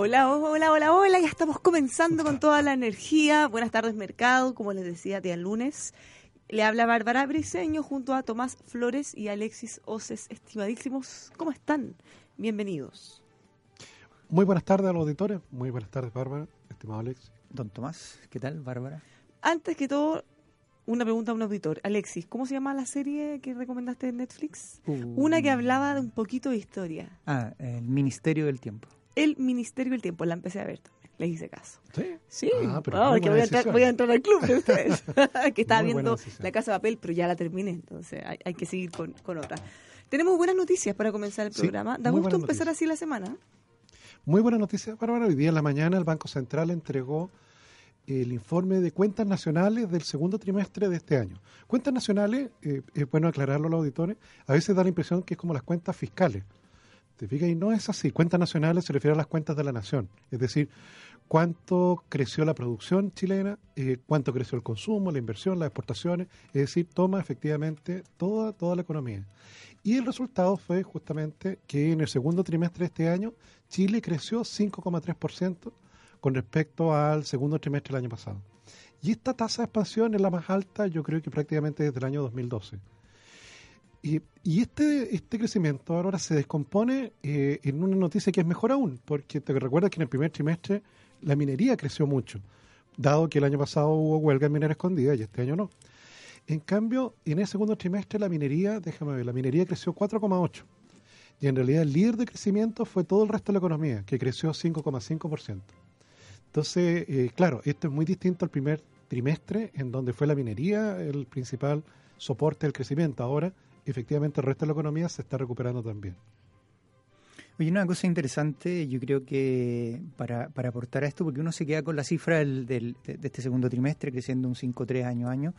Hola, hola, hola, hola, ya estamos comenzando con toda la energía. Buenas tardes, mercado, como les decía, día lunes. Le habla Bárbara Briseño junto a Tomás Flores y Alexis Oces, estimadísimos. ¿Cómo están? Bienvenidos. Muy buenas tardes a los auditores, muy buenas tardes, Bárbara, estimado Alexis. Don Tomás, ¿qué tal, Bárbara? Antes que todo, una pregunta a un auditor. Alexis, ¿cómo se llama la serie que recomendaste en Netflix? Uh. Una que hablaba de un poquito de historia. Ah, el Ministerio del Tiempo. El Ministerio del Tiempo, la empecé a ver también, les hice caso. ¿Sí? Sí, Ah, pero que voy a, entrar, voy a entrar al club de ustedes. que estaba Muy viendo. La Casa de Papel, pero ya la terminé, entonces hay, hay que seguir con, con otra. Tenemos buenas noticias para comenzar el Sí, programa. Da gusto buenas empezar noticias. así la semana. Muy buena noticia, Bárbara. Hoy día en la mañana el Banco Central entregó el informe de cuentas nacionales del segundo trimestre de este año. Cuentas nacionales, eh, es bueno aclararlo a los auditores, a veces da la impresión que es como las cuentas fiscales. ¿Te? Y no es así. Cuentas nacionales se refiere a las cuentas de la nación. Es decir, cuánto creció la producción chilena, eh, cuánto creció el consumo, la inversión, las exportaciones. Es decir, toma efectivamente toda, toda la economía. Y el resultado fue justamente que en el segundo trimestre de este año Chile creció 5,3% con respecto al segundo trimestre del año pasado. Y esta tasa de expansión es la más alta, yo creo que prácticamente desde el año 2012. Y, y este, este crecimiento ahora se descompone eh, en una noticia que es mejor aún, porque te recuerdas que en el primer trimestre la minería creció mucho, dado que el año pasado hubo huelga en minera escondida y este año no. En cambio, en el segundo trimestre la minería, déjame ver, la minería creció 4,8. Y en realidad el líder de crecimiento fue todo el resto de la economía, que creció 5,5%. Entonces, eh, claro, esto es muy distinto al primer trimestre, en donde fue la minería el principal soporte del crecimiento. Ahora, efectivamente, el resto de la economía se está recuperando también. Oye, una cosa interesante, yo creo que para, para aportar a esto, porque uno se queda con la cifra del, del- de, este segundo trimestre, creciendo un 5,3 año a año,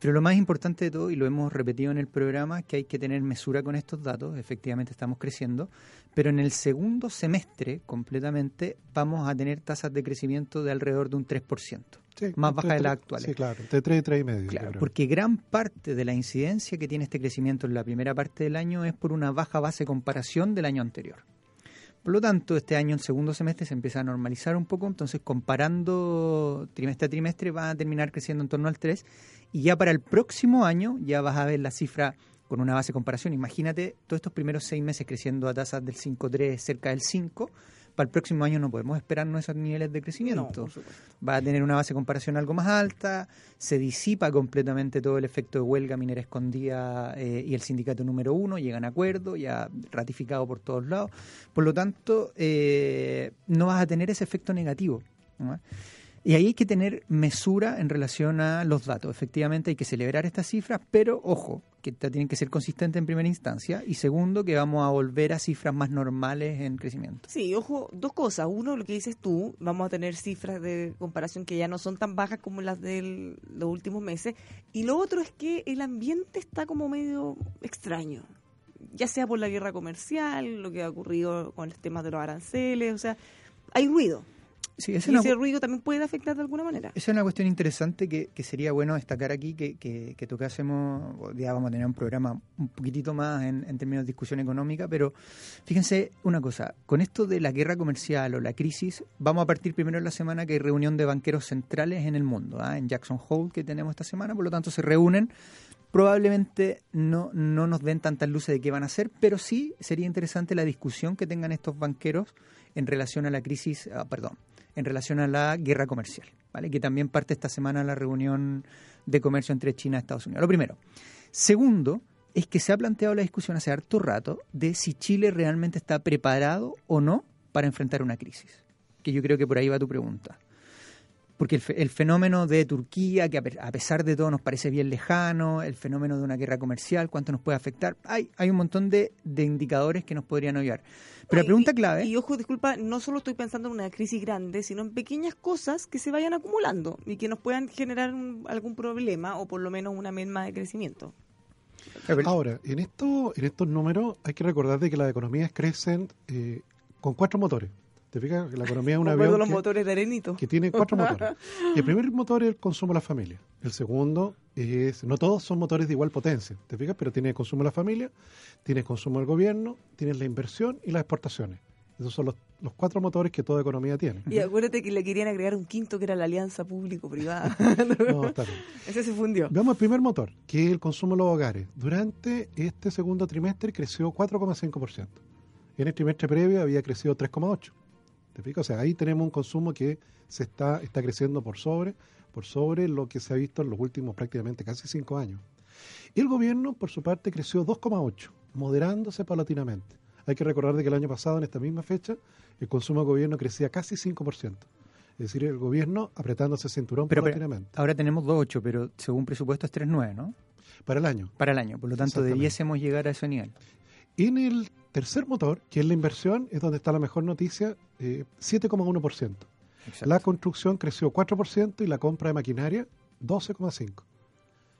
pero lo más importante de todo, y lo hemos repetido en el programa, es que hay que tener mesura con estos datos, efectivamente estamos creciendo, pero en el segundo semestre completamente vamos a tener tasas de crecimiento de alrededor de un 3%. Sí, Más baja de las actuales. Sí, claro, entre 3 y 3 y medio. Claro, porque gran parte de la incidencia que tiene este crecimiento en la primera parte del año es por una baja base de comparación del año anterior. Por lo tanto, este año, el segundo semestre, se empieza a normalizar un poco, entonces comparando trimestre a trimestre va a terminar creciendo en torno al 3 y ya para el próximo año ya vas a ver la cifra con una base de comparación. Imagínate todos estos primeros seis meses creciendo a tasas del 5,3, cerca del 5. Para el próximo año no podemos esperarnos esos niveles de crecimiento No, va a tener una base de comparación algo más alta, se disipa completamente todo el efecto de huelga minera escondida eh, y el sindicato número uno llegan a acuerdo, ya ratificado por todos lados. Por lo tanto, eh, no vas a tener ese efecto negativo. ¿no? Y ahí hay que tener mesura en relación a los datos. Efectivamente hay que celebrar estas cifras, pero ojo, que tienen que ser consistentes en primera instancia y segundo, que vamos a volver a cifras más normales en crecimiento. Sí, ojo, dos cosas. Uno, lo que dices tú, vamos a tener cifras de comparación que ya no son tan bajas como las de los últimos meses. Y lo otro es que el ambiente está como medio extraño. Ya sea por la guerra comercial, lo que ha ocurrido con el tema de los aranceles, o sea, hay ruido. Sí, esa es Y ese ruido también puede afectar de alguna manera. Esa es una cuestión interesante que, que sería bueno destacar aquí, que, que, que tocásemos, ya vamos a tener un programa un poquitito más en, en términos de discusión económica, pero fíjense una cosa, con esto de la guerra comercial o la crisis, vamos a partir primero en la semana que hay reunión de banqueros centrales en el mundo, ¿ah? en Jackson Hole que tenemos esta semana, por lo tanto se reúnen, probablemente no, no nos den tantas luces de qué van a hacer, pero sí sería interesante la discusión que tengan estos banqueros en relación a la crisis, ah, perdón, en relación a la guerra comercial, ¿vale? Que también parte esta semana la reunión de comercio entre China y Estados Unidos. Lo primero. Segundo, es que se ha planteado la discusión hace harto rato de si Chile realmente está preparado o no para enfrentar una crisis. Que yo creo que por ahí va tu pregunta. Porque el, el, fenómeno de Turquía, que a pesar de todo nos parece bien lejano, el fenómeno de una guerra comercial, cuánto nos puede afectar, hay, hay un montón de, de indicadores que nos podrían ayudar. Pero la pregunta clave... Y, ojo, disculpa, no solo estoy pensando en una crisis grande, sino en pequeñas cosas que se vayan acumulando y que nos puedan generar algún problema o por lo menos una merma de crecimiento. Ahora, en, esto, en estos números hay que recordar de que las economías crecen eh, con cuatro motores. ¿Te fijas? La economía es un avión los que, motores de arenito. que tiene cuatro motores. Y el primer motor es el consumo de la familia. El segundo es, no todos son motores de igual potencia, ¿te fijas? Pero tiene el consumo de la familia, tiene el consumo del gobierno, tiene la inversión y las exportaciones. Esos son los, los, cuatro motores que toda economía tiene. Y acuérdate que le querían agregar un quinto que era la alianza público-privada. no, está bien. Ese se fundió. Veamos el primer motor, que es el consumo de los hogares. Durante este segundo trimestre creció 4,5%. En el trimestre previo había crecido 3,8%. ¿Te fijas? O sea, ahí tenemos un consumo que se está, está creciendo por sobre, por sobre lo que se ha visto en los últimos prácticamente casi cinco años. Y el gobierno, por su parte, creció 2,8%, moderándose paulatinamente. Hay que recordar de que el año pasado, en esta misma fecha, el consumo del gobierno crecía casi 5%. Es decir, el gobierno apretándose el cinturón pero, paulatinamente. Pero ahora tenemos 2,8, pero según presupuesto es 3,9, ¿no? Para el año. Para el año, por lo tanto debiésemos llegar a ese nivel. En el tercer motor, que es la inversión, es donde está la mejor noticia, eh, 7,1%. La construcción creció 4% y la compra de maquinaria 12,5%.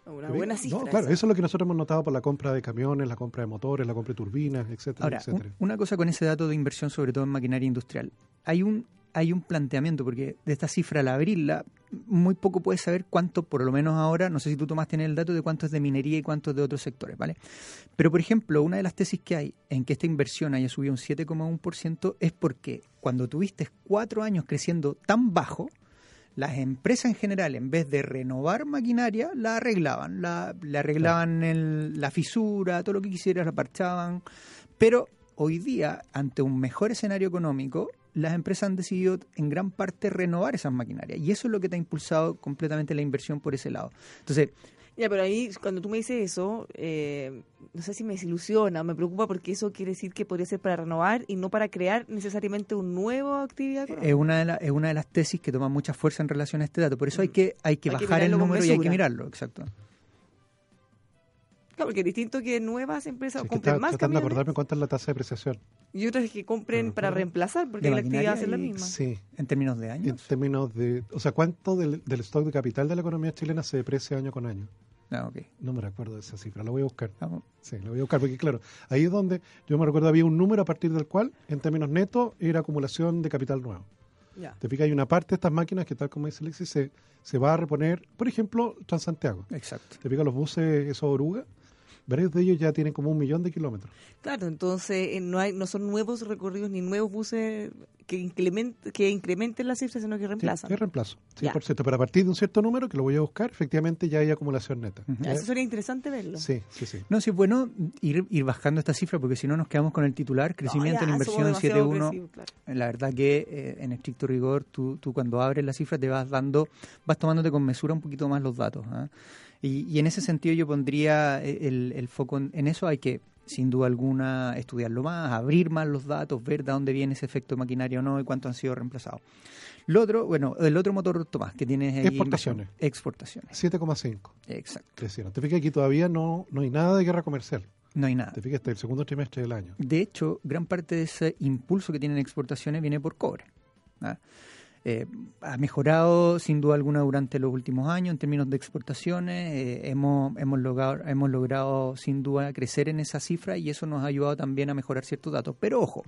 Una buena cifra. No, claro, eso es lo que nosotros hemos notado por la compra de camiones, la compra de motores, la compra de turbinas, etcétera, Ahora, etcétera. una cosa con ese dato de inversión, sobre todo en maquinaria industrial. Hay un hay un planteamiento, porque de esta cifra al abrirla, muy poco puedes saber cuánto, por lo menos ahora, no sé si tú tomaste en el dato de cuánto es de minería y cuánto es de otros sectores, ¿vale? Pero, por ejemplo, una de las tesis que hay en que esta inversión haya subido un 7,1% es porque cuando tuviste cuatro años creciendo tan bajo, las empresas en general, en vez de renovar maquinaria, la arreglaban, la, le arreglaban el, la fisura, todo lo que quisieras, la parchaban, pero hoy día, ante un mejor escenario económico, las empresas han decidido en gran parte renovar esas maquinarias. Y eso es lo que te ha impulsado completamente la inversión por ese lado. Entonces, ya, pero ahí cuando tú me dices eso, eh, no sé si me desilusiona, me preocupa porque eso quiere decir que podría ser para renovar y no para crear necesariamente un nuevo actividad. Es una, de la, es una de las tesis que toma mucha fuerza en relación a este dato. Por eso hay que, hay que Hay que bajar el número y hay que mirarlo, exacto. Claro, porque es distinto que nuevas empresas Sí, compren está más tratando de camiones acordarme cuánto es la tasa de depreciación. y otras que compren Ajá. para reemplazar porque De la actividad es la misma. Sí, En términos de en años. términos de... O sea, ¿cuánto del, del stock de capital de la economía chilena se deprecia año con año? Ah, ok. No me recuerdo de esa cifra, la voy a buscar. Vamos. Sí, la voy a buscar, porque claro, ahí es donde yo me recuerdo había un número a partir del cual, en términos netos, era acumulación de capital nuevo. Ya. Te fijas, hay una parte de estas máquinas que, tal como dice Alexis, se, se va a reponer, por ejemplo, Transantiago. Exacto. Te fijas, los buses, esos orugas, varios de ellos ya tienen como un millón de kilómetros. Claro, entonces eh, no hay no son nuevos recorridos ni nuevos buses que incrementen, que incrementen la cifra, sino que Sí, reemplazan. es reemplazo, Ya. 100%. Pero a partir de un cierto número, que lo voy a buscar, efectivamente ya hay acumulación neta. Eso sería interesante verlo. Sí, sí, sí. No, sí es bueno ir, ir bajando esta cifra porque si no nos quedamos con el titular, crecimiento No, en ya, inversión demasiado 7.1. agresivos, claro. La verdad que eh, en estricto rigor, tú, tú cuando abres la cifra te vas dando, vas tomándote con mesura un poquito más los datos. ¿ah? Y, y en ese sentido yo pondría eh, el, el foco en, en eso. Hay que, sin duda alguna, estudiarlo más, abrir más los datos, ver de dónde viene ese efecto de maquinaria o no y cuánto han sido reemplazados. Lo otro, bueno, el otro motor, Tomás, que tienes ahí. Exportaciones. Exportaciones. 7,5 Exacto. crecieron. Te fijas, aquí todavía no, no hay nada de guerra comercial. No hay nada. Te fijas, hasta el segundo trimestre del año. De hecho, gran parte de ese impulso que tienen exportaciones viene por cobre. ¿ah? Eh, ha mejorado sin duda alguna durante los últimos años en términos de exportaciones. eh, hemos, logrado, sin duda crecer en esa cifra y eso nos ha ayudado también a mejorar ciertos datos. Pero ojo,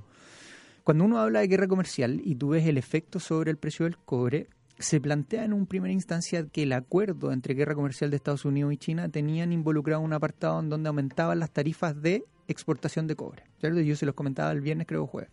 cuando uno habla de guerra comercial y tú ves el efecto sobre el precio del cobre, se plantea en un primera instancia que el acuerdo entre guerra comercial de Estados Unidos y China tenían involucrado un apartado en donde aumentaban las tarifas de exportación de cobre. ¿cierto? Yo se los comentaba el viernes, creo, jueves.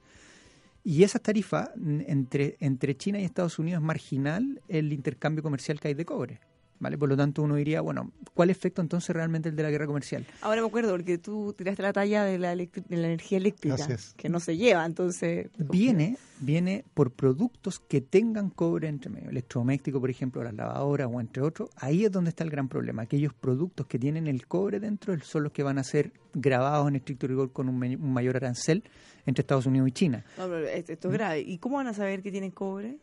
Y esas tarifas n- entre, entre China y Estados Unidos es marginal el intercambio comercial que hay de cobre. ¿Vale? Por lo tanto, uno diría, bueno, ¿cuál efecto entonces realmente el de la guerra comercial? Ahora me acuerdo porque tú tiraste la talla de la, electri- de la energía eléctrica, es. que no se lleva, entonces... Viene, viene por productos que tengan cobre entre medio. Electrodoméstico, por ejemplo, las lavadoras o entre otros. Ahí es donde está el gran problema. Aquellos productos que tienen el cobre dentro son los que van a ser grabados en estricto rigor con un, mayor arancel entre Estados Unidos y China. No, esto es grave. ¿Y cómo van a saber que tienen cobre?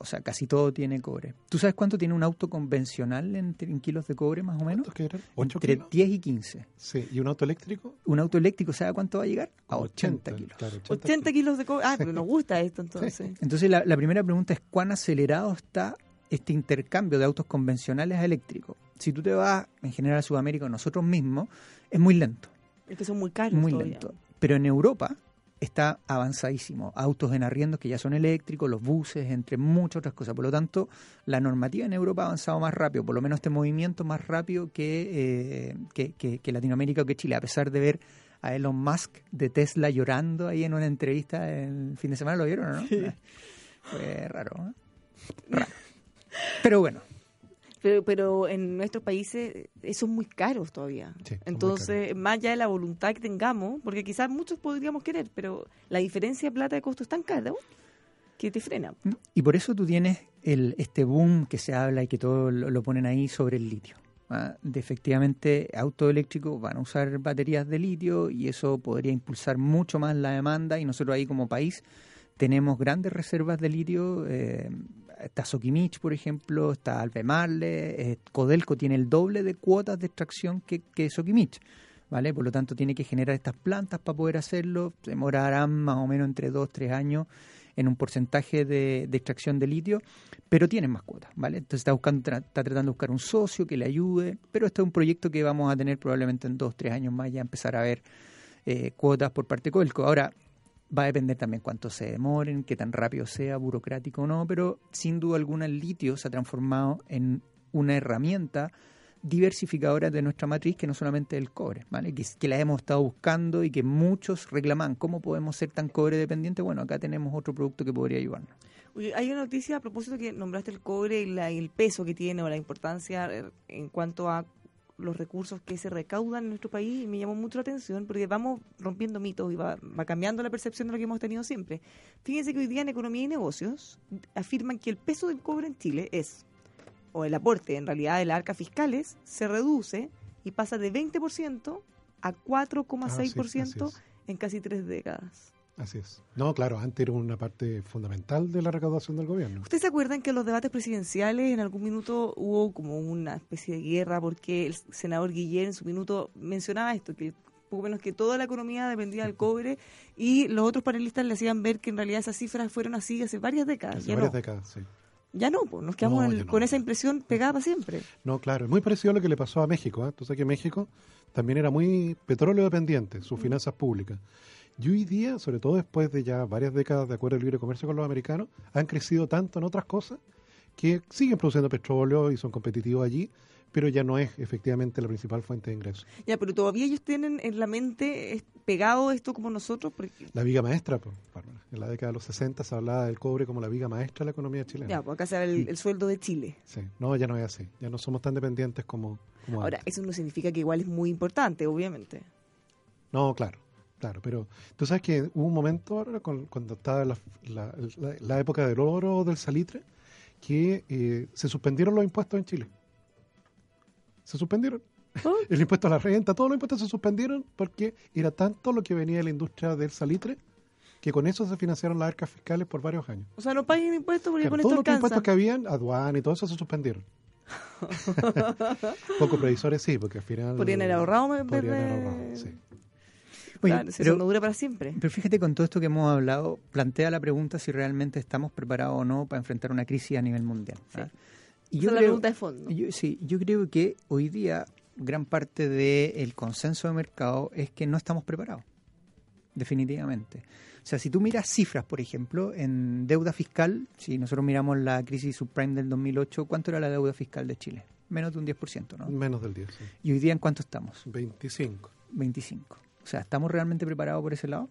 O sea, casi todo tiene cobre. ¿Tú sabes cuánto tiene un auto convencional en, en kilos de cobre, más o menos? ¿Ocho Entre kilos? 10 y 15. Sí, ¿y un auto eléctrico? Un auto eléctrico, ¿sabe a cuánto va a llegar? A Como 80 kilos. claro, 80 kilos de cobre. Ah, pero nos gusta esto entonces. Entonces, la, la primera pregunta es cuán acelerado está este intercambio de autos convencionales a eléctricos. Si tú te vas, en general, a Sudamérica, nosotros mismos, es muy lento, Es que son muy caros. muy todavía. lento. Pero en Europa está avanzadísimo. Autos en arriendos que ya son eléctricos, los buses, entre muchas otras cosas. Por lo tanto, la normativa en Europa ha avanzado más rápido, por lo menos este movimiento más rápido que, eh, que, que- que Latinoamérica o que Chile, a pesar de ver a Elon Musk de Tesla llorando ahí en una entrevista el fin de semana, ¿lo vieron o no? Fue raro, ¿eh? Raro. Pero bueno, Pero, pero en nuestros países eh, son muy caros todavía. Sí, Entonces, más allá de la voluntad que tengamos, porque quizás muchos podríamos querer, pero la diferencia de plata de costo es tan cara que te frena. Y por eso tú tienes el, este boom que se habla y que todos lo, lo ponen ahí sobre el litio. ¿ah? De efectivamente, autos eléctricos van a usar baterías de litio y eso podría impulsar mucho más la demanda y nosotros ahí como país tenemos grandes reservas de litio. eh, está Soquimich, por ejemplo, está Albemarle, eh, Codelco tiene el doble de cuotas de extracción que, que Soquimich. ¿Vale? Por lo tanto, tiene que generar estas plantas para poder hacerlo. Demorarán más o menos entre dos, tres años en un porcentaje de, extracción de litio, pero tienen más cuotas, ¿vale? Entonces está buscando, está tratando de buscar un socio que le ayude, pero este es un proyecto que vamos a tener probablemente en dos, tres años más ya empezar a ver eh, cuotas por parte de Coelco. Ahora, va a depender también cuánto se demoren, qué tan rápido sea, burocrático o no, pero sin duda alguna el litio se ha transformado en una herramienta diversificadora de nuestra matriz que no solamente el cobre, ¿vale? Que, la hemos estado buscando y que muchos reclaman. ¿Cómo podemos ser tan cobre dependientes? Bueno, acá tenemos otro producto que podría ayudarnos. Hay una noticia a propósito que nombraste el cobre y, la- y el peso que tiene o la importancia eh, en cuanto a los recursos que se recaudan en nuestro país y me llamó mucho la atención porque vamos rompiendo mitos y va, va cambiando la percepción de lo que hemos tenido siempre. Fíjense que hoy día en Economía y Negocios afirman que el peso del cobre en Chile es, o el aporte en realidad de las arcas fiscales, se reduce y pasa de 20% a 4,6% así es. en casi tres décadas. Así es. No, claro, antes era una parte fundamental de la recaudación del gobierno. ¿Ustedes se acuerdan que en los debates presidenciales en algún minuto hubo como una especie de guerra porque el senador Guillén en su minuto mencionaba esto, que poco menos que toda la economía dependía del cobre y los otros panelistas le hacían ver que en realidad esas cifras fueron así hace varias décadas. Hace varias no, décadas, sí. ya no, pues nos quedamos No, en- ya no. con esa impresión pegada para siempre. No, claro, es muy parecido a lo que le pasó a México. ¿eh? Sabes que México también era muy petróleo dependiente, sus finanzas públicas. Y hoy día, sobre todo después de ya varias décadas de acuerdo de libre comercio con los americanos, han crecido tanto en otras cosas que siguen produciendo petróleo y son competitivos allí, pero ya no es efectivamente la principal fuente de ingresos. Ya, pero todavía ellos tienen en la mente pegado esto como nosotros, porque La viga maestra, pues, en la década de los 60 se hablaba del cobre como la viga maestra de la economía chilena. ya, pues acá se ve el, el sueldo de Chile. Sí. No, ya no es así. Ya no somos tan dependientes como, como Ahora, antes. eso no significa que igual es muy importante, obviamente. No, claro, claro, pero tú sabes que hubo un momento ahora con- cuando estaba la, la- la- la época del oro, del salitre, que eh, se suspendieron los impuestos en Chile. Se suspendieron. Oh. El impuesto a la renta, todos los impuestos se suspendieron porque era tanto lo que venía de la industria del salitre que con eso se financiaron las arcas fiscales por varios años. O sea, no paguen impuestos porque Claro, con todos esto los alcanza. impuestos que habían, aduana y todo eso se suspendieron. Poco previsores sí, porque al final... Podrían haber ahorrado vez podrían haber ahorrado, sí. Oye, Claro, pero- eso no dura para siempre. Pero fíjate, con todo esto que hemos hablado, plantea la pregunta si realmente estamos preparados o no para enfrentar una crisis a nivel mundial. Sí. ¿ah? Y Esa es la creo- pregunta de fondo. Yo, sí, yo creo que hoy día gran parte del consenso de mercado es que no estamos preparados, definitivamente. O sea, si tú miras cifras, por ejemplo, en deuda fiscal, si nosotros miramos la crisis subprime del 2008, ¿cuánto era la deuda fiscal de Chile? Menos de un 10%, ¿no? Menos del 10, sí. ¿Y hoy día en cuánto estamos? 25. 25. O sea, ¿estamos realmente preparados por ese lado?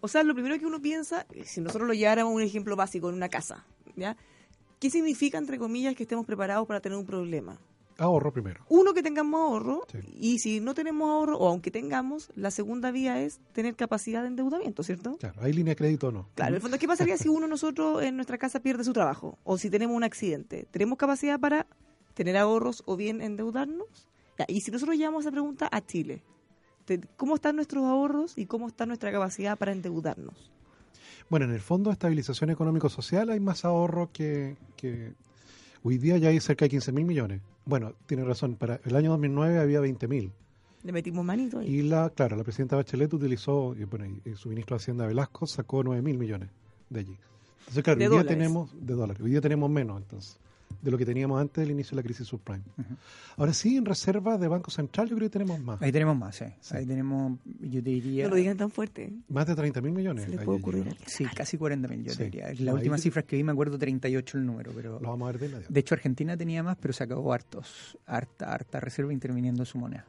O sea, lo primero que uno piensa, eh, si nosotros lo lleváramos a un ejemplo básico en una casa, ¿ya? ¿Qué significa, entre comillas, que estemos preparados para tener un problema? Ahorro primero. Uno, que tengamos ahorro, Sí. y si no tenemos ahorro, o aunque tengamos, la segunda vía es tener capacidad de endeudamiento, ¿cierto? Claro, ¿hay línea de crédito o no? Claro, en el fondo, ¿qué pasaría si uno de nosotros en nuestra casa pierde su trabajo? O si tenemos un accidente. ¿Tenemos capacidad para tener ahorros o bien endeudarnos? Ya, y si nosotros llevamos esa pregunta a Chile, ¿cómo están nuestros ahorros y cómo está nuestra capacidad para endeudarnos? Bueno, en el Fondo de Estabilización Económico-Social hay más ahorro que, que hoy día ya hay cerca de 15 mil millones. Bueno, tiene razón, para el año 2009 había 20 mil. Le metimos manito ahí. Y la, claro, la presidenta Bachelet utilizó, y, bueno, y su ministro de Hacienda Velasco sacó 9 mil millones de allí. Entonces, claro, De hoy día tenemos, de dólares, hoy día tenemos menos, entonces, de lo que teníamos antes del inicio de la crisis subprime. Ahora sí, en reservas de Banco Central yo creo que tenemos más. Ahí tenemos más, ¿eh? Ahí tenemos, yo te diría... No lo digan tan fuerte. Más de 30 mil millones. Se le ahí puede ocurrir. Sí, casi 40 mil, yo Sí. te diría. La ahí te- cifra que vi me acuerdo 38 el número, pero... Lo vamos a ver de inmediato. De hecho, Argentina tenía más, pero se acabó hartos, harta, harta reserva interviniendo su moneda.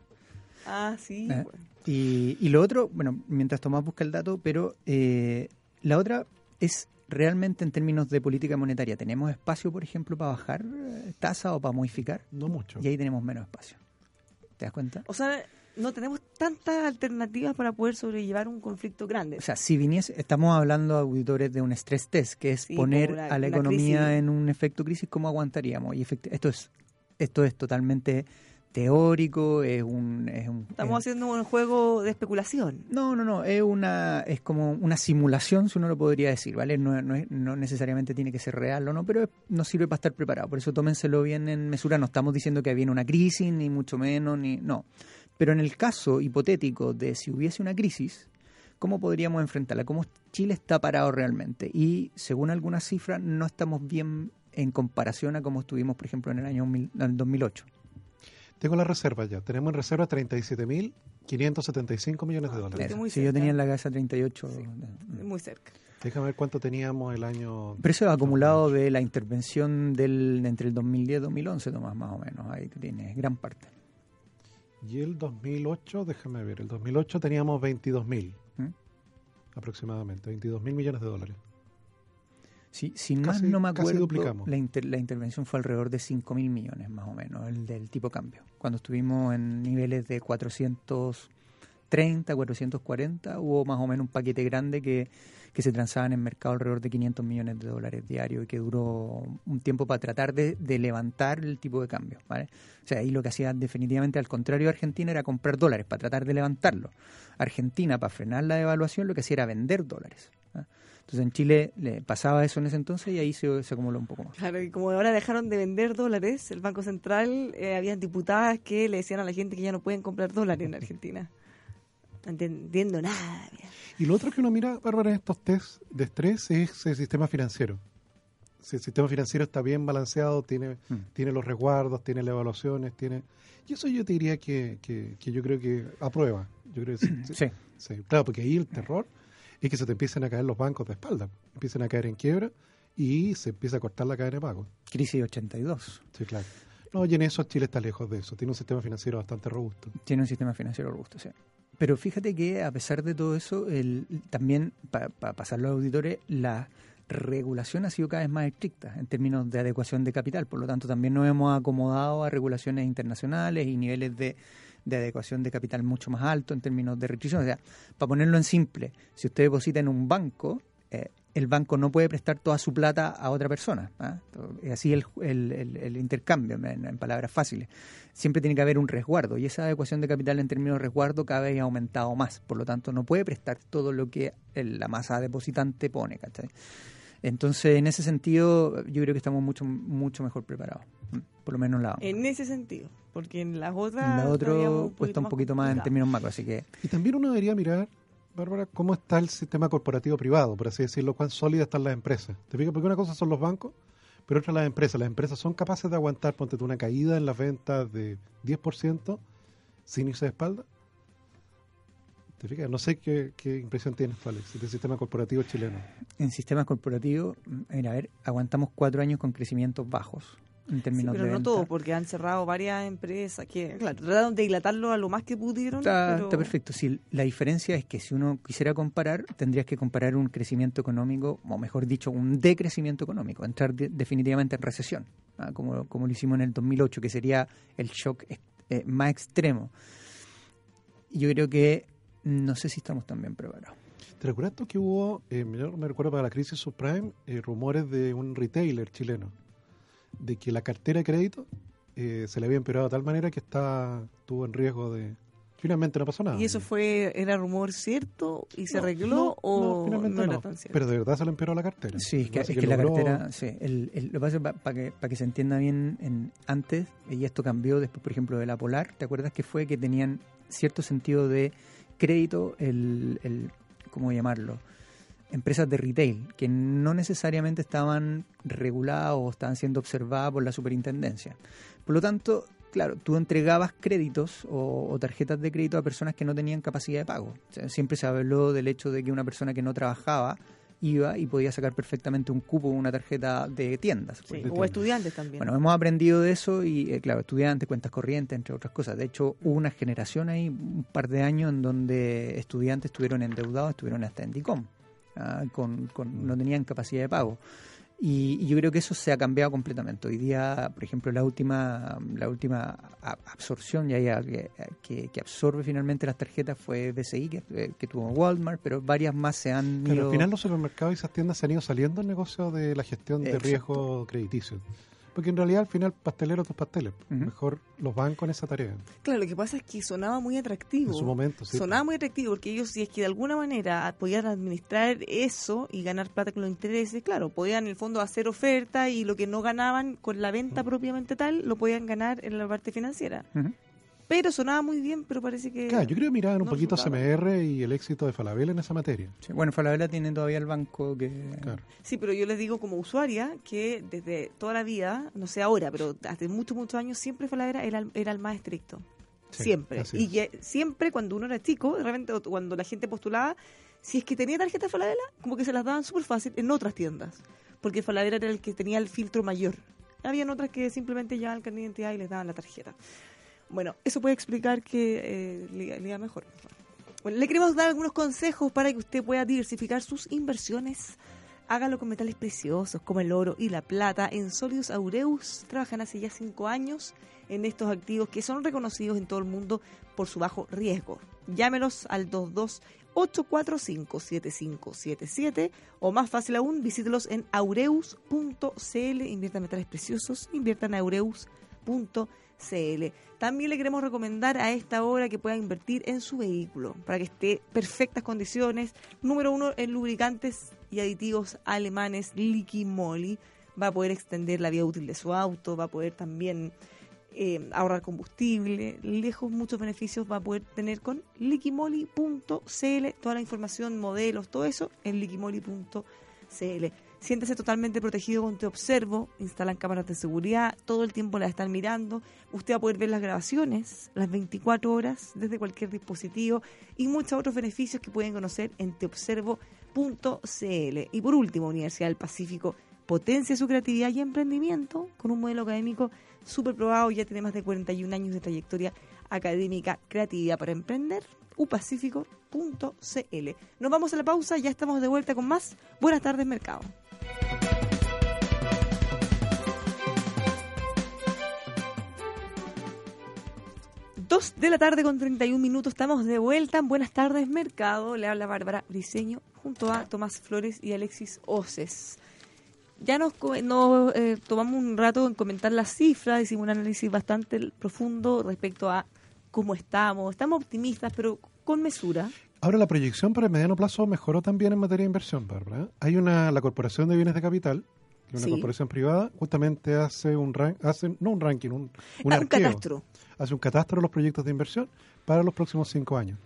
Ah, sí. Eh, bueno. Y, y lo otro, bueno, mientras Tomás busca el dato, pero eh, la otra es realmente en términos de política monetaria. ¿Tenemos espacio, por ejemplo, para bajar eh, tasa o para modificar? no mucho. Y ahí tenemos menos espacio. ¿Te das cuenta? O sea, no tenemos tantas alternativas para poder sobrellevar un conflicto grande. O sea, si viniese, estamos hablando, auditores, de un stress test, que es Sí, poner a la economía crisis. en un efecto crisis, ¿cómo aguantaríamos? Y esto es esto es totalmente teórico, es un... Es un Estamos es- haciendo un juego de especulación. No, no, no, es una es como una simulación, si uno lo podría decir, ¿vale? No, no, es- no necesariamente tiene que ser real o no, pero es- nos sirve para estar preparado. Por eso tómenselo bien en mesura. No estamos diciendo que viene una crisis, ni mucho menos, ni no. Pero en el caso hipotético de si hubiese una crisis, ¿cómo podríamos enfrentarla? ¿Cómo Chile está parado realmente? Y según algunas cifras, no estamos bien en comparación a cómo estuvimos, por ejemplo, en el año mil- en el 2008. Tengo la reserva ya. Tenemos en reserva 37.575 millones de Ah, dólares. Si yo cerca. tenía en la casa 38. Muy cerca. Déjame ver cuánto teníamos el año... Es acumulado de la intervención del entre el 2010 y 2011, Tomás, más o menos. Ahí tienes gran parte. Y el 2008, déjame ver, el 2008 teníamos 22.000 ¿Mm? aproximadamente, 22.000 millones de dólares. Si, si Casi- más no me acuerdo, la, inter- la intervención fue alrededor de 5 mil millones, más o menos, el del tipo cambio. Cuando estuvimos en niveles de 430, 440, hubo más o menos un paquete grande que, que se transaba en mercado alrededor de 500 millones de dólares diarios y que duró un tiempo para tratar de, levantar el tipo de cambio. ¿vale? O sea, ahí lo que hacía definitivamente, al contrario de Argentina, era comprar dólares para tratar de levantarlo. Argentina, para frenar la devaluación, lo que hacía era vender dólares. ¿ah? Entonces en Chile le pasaba eso en ese entonces y ahí se, acumuló un poco más. Claro, y como ahora dejaron de vender dólares, el Banco Central, eh, habían diputadas que le decían a la gente que ya no pueden comprar dólares en Argentina. No entiendo nada. mira. Y lo otro que uno mira, Bárbara, en estos test de estrés es el sistema financiero. Si el sistema financiero está bien balanceado, tiene, Mm. tiene los resguardos, tiene las evaluaciones, tiene... Y eso yo te diría que, que, que yo creo que aprueba. Yo creo que sí, sí, Sí. sí. Claro, porque ahí el terror es que se te empiecen a caer los bancos de espalda, empiecen a caer en quiebra y se empieza a cortar la cadena de pago. Crisis 82. Sí, claro. No, y en eso Chile está lejos de eso. Tiene un sistema financiero bastante robusto. Tiene un sistema financiero robusto, sí. Pero fíjate que a pesar de todo eso, el, también, para pasar los auditores, la regulación ha sido cada vez más estricta en términos de adecuación de capital. Por lo tanto, también nos hemos acomodado a regulaciones internacionales y niveles de, de adecuación de capital mucho más altos en términos de restricción. O sea, para ponerlo en simple, si usted deposita en un banco, eh, el banco no puede prestar toda su plata a otra persona. ¿ah? Es así el, el- el- el intercambio, en, en palabras fáciles. Siempre tiene que haber un resguardo y esa adecuación de capital en términos de resguardo cada vez ha aumentado más. Por lo tanto, no puede prestar todo lo que el- la masa depositante pone. ¿cachai? Entonces, en ese sentido, yo creo que estamos mucho mucho mejor preparados. Por lo menos en la En ese sentido, porque en las en otras... la estaríamos otro un cuesta un poquito más en complicados. términos macro, así que Y también uno debería mirar, Bárbara, cómo está el sistema corporativo privado, por así decirlo, cuán sólidas están las empresas. ¿Te fijas? Porque una cosa son los bancos, pero otra las empresas. Las empresas son capaces de aguantar, ponte tú, una caída en las ventas de 10% sin irse de espalda. ¿Te fijas? No sé qué, qué impresión tienes Alex, del sistema corporativo chileno. en sistemas corporativos, mira, a ver, aguantamos cuatro años con crecimientos bajos en Sí, pero de no venta. todo, porque han cerrado varias empresas que, claro, trataron de dilatarlo a lo más que pudieron. Está, pero- está perfecto. Si la diferencia es que si uno quisiera comparar, tendrías que comparar un crecimiento económico, o mejor dicho, un decrecimiento económico, entrar de- definitivamente en recesión, ¿ah? como, como lo hicimos en el 2008, que sería el shock eh, más extremo. Yo creo que no sé si estamos tan bien preparados. ¿Te recuerdas tú que hubo, eh, yo me recuerdo para la crisis subprime, eh, rumores de un retailer chileno, de que la cartera de crédito eh, se le había empeorado de tal manera que está, estuvo en riesgo de, Finalmente no pasó nada. ¿Y eso fue, era rumor cierto y se No, arregló no, o no, finalmente no era no. tan cierto? Pero de verdad se le empeoró la cartera. Sí, es que, es que la logró- cartera, sí, el, el- lo que pasa es para que, para que se entienda bien, en, antes, y esto cambió después, por ejemplo, de la Polar, ¿te acuerdas que fue que tenían cierto sentido de crédito, el, el ¿cómo llamarlo? Empresas de retail, que no necesariamente estaban reguladas o estaban siendo observadas por la superintendencia. Por lo tanto, claro, tú entregabas créditos o, o tarjetas de crédito a personas que no tenían capacidad de pago. O sea, siempre se habló del hecho de que una persona que no trabajaba iba y podía sacar perfectamente un cupo, una tarjeta de tiendas. Sí, o estudiantes también. Bueno, hemos aprendido de eso y, eh, claro, estudiantes, cuentas corrientes, entre otras cosas. De hecho, hubo una generación ahí, un par de años, en donde estudiantes estuvieron endeudados, estuvieron hasta en DICOM, ah, con, con- no tenían capacidad de pago. Y, y yo creo que eso se ha cambiado completamente. Hoy día, por ejemplo, la última la última absorción ya, ya que, que, absorbe finalmente las tarjetas fue BCI, que, eh, que tuvo Walmart, pero varias más se han Pero ido... al final los supermercados y esas tiendas se han ido saliendo del negocio de la gestión de Exacto. riesgo crediticio. Porque en realidad al final pastelero tus pasteles. Mejor los van con esa tarea. Claro, lo que pasa es que sonaba muy atractivo. En su momento, sí. Sonaba muy atractivo porque ellos, si es que de alguna manera podían administrar eso y ganar plata con los intereses, claro, podían en el fondo hacer oferta y lo que no ganaban con la venta propiamente tal, lo podían ganar en la parte financiera. Pero sonaba muy bien, pero parece que... Claro, yo creo que miraban un no poquito. CMR y el éxito de Falabella en esa materia. Sí, bueno, Falabella tiene todavía el banco que... Claro. Sí, pero yo les digo como usuaria que desde toda la vida, no sé ahora, pero hace muchos, muchos años siempre Falabella era, el- era el más estricto. Sí, siempre. Y que siempre cuando uno era chico, de repente o cuando la gente postulaba, si es que tenía tarjeta Falabella, como que se las daban súper fácil en otras tiendas. Porque Falabella era el que tenía el filtro mayor. Habían otras que simplemente llevaban el carnet de identidad y les daban la tarjeta. Bueno, eso puede explicar que eh, le, mejor. Bueno, le queremos dar algunos consejos para que usted pueda diversificar sus inversiones. Hágalo con metales preciosos como el oro y la plata. En Solius Aureus trabajan hace ya cinco años en estos activos que son reconocidos en todo el mundo por su bajo riesgo. Llámelos al 22 845-7577 o más fácil aún, visítelos en aureus.cl. Inviertan metales preciosos, inviertan en aureus.cl. También le queremos recomendar a esta hora que pueda invertir en su vehículo para que esté en perfectas condiciones. Número uno, en lubricantes y aditivos alemanes Liqui Moly. Va a poder extender la vida útil de su auto, va a poder también eh, ahorrar combustible, lejos muchos beneficios va a poder tener con liquimoli.cl, toda la información, modelos, todo eso en liquimoli.cl. Siéntese totalmente protegido con Te Observo, instalan cámaras de seguridad, todo el tiempo las están mirando, usted va a poder ver las grabaciones las 24 horas desde cualquier dispositivo y muchos otros beneficios que pueden conocer en teobservo.cl. Y por último, Universidad del Pacífico potencia su creatividad y emprendimiento con un modelo académico súper probado, ya tiene más de 41 años de trayectoria académica, creatividad para emprender, upacífico.cl. Nos vamos a la pausa, ya estamos de vuelta con más. Buenas tardes, mercado. Dos de la tarde con 31 minutos, estamos de vuelta en Buenas tardes, mercado. Le habla Bárbara Briseño junto a Tomás Flores y Alexis Oces ya nos, eh, tomamos un rato en comentar las cifras, hicimos un análisis bastante profundo respecto a cómo estamos. Estamos optimistas, pero con mesura. Ahora la proyección para el mediano plazo mejoró también en materia de inversión, Bárbara. Hay una la Corporación de Bienes de Capital, que es una Sí. corporación privada, justamente hace un ran- hace no un ranking, un, un, Ah, un catastro. hace un catastro de los proyectos de inversión para los próximos cinco años.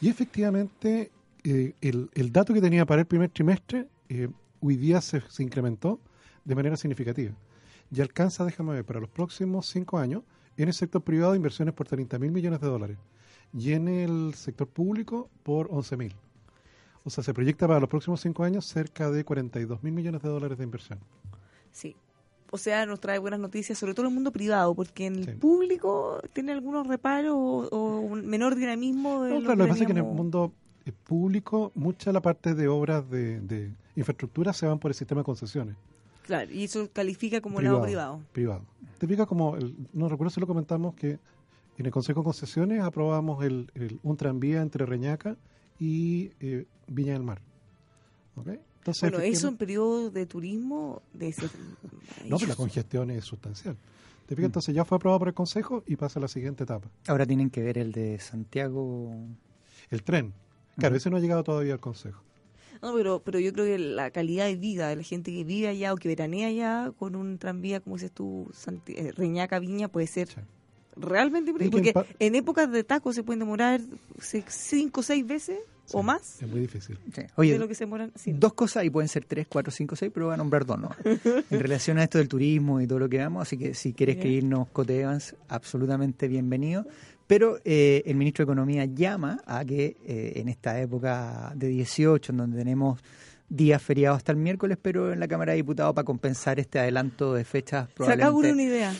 Y efectivamente, eh, el, el dato que tenía para el primer trimestre, eh, hoy día se, se incrementó de manera significativa. Y alcanza, déjame ver, para los próximos cinco años, en el sector privado, inversiones por 30 mil millones de dólares. Y en el sector público, por 11 mil. O sea, se proyecta para los próximos cinco años cerca de 42 mil millones de dólares de inversión. Sí. O sea, nos trae buenas noticias, sobre todo en el mundo privado, porque en el Sí. público tiene algunos reparos o, o un menor dinamismo. De No, lo claro, lo que pasa es que en el mundo eh, público, mucha de la parte de obras de, de infraestructura se van por el sistema de concesiones. Claro, y eso califica como lado privado. Privado. Te fijas como, el, no recuerdo si lo comentamos, que en el Consejo de Concesiones aprobamos el, el- un tranvía entre Reñaca y eh, Viña del Mar. ¿Ok? Entonces, Bueno, eso en periodo de turismo de ese... No, pero la congestión es sustancial. ¿Te fijas? Entonces ya fue aprobado por el Consejo y pasa a la siguiente etapa. Ahora tienen que ver el de Santiago. El tren. Claro, ese no ha llegado todavía al Consejo. No, pero, pero yo creo que la calidad de vida de la gente que vive allá o que veranea allá con un tranvía, como dices tú, eh, Reñaca Viña, puede ser Sí. Realmente que porque en épocas de taco se pueden demorar se- cinco o seis veces o más Es muy difícil. Sí. de Oye, lo que se demoran. sí. dos cosas y pueden ser tres, cuatro, cinco, seis, pero voy a nombrar dos, ¿no? en relación a esto del turismo y todo lo que vamos, así que si quieres Ya. que irnos Cote Evans, absolutamente bienvenido. Pero eh, el ministro de Economía llama a que eh, en esta época de 18, en donde tenemos días feriados hasta el miércoles, pero en la Cámara de Diputados para compensar este adelanto de fechas Se acaba probablemente una idea.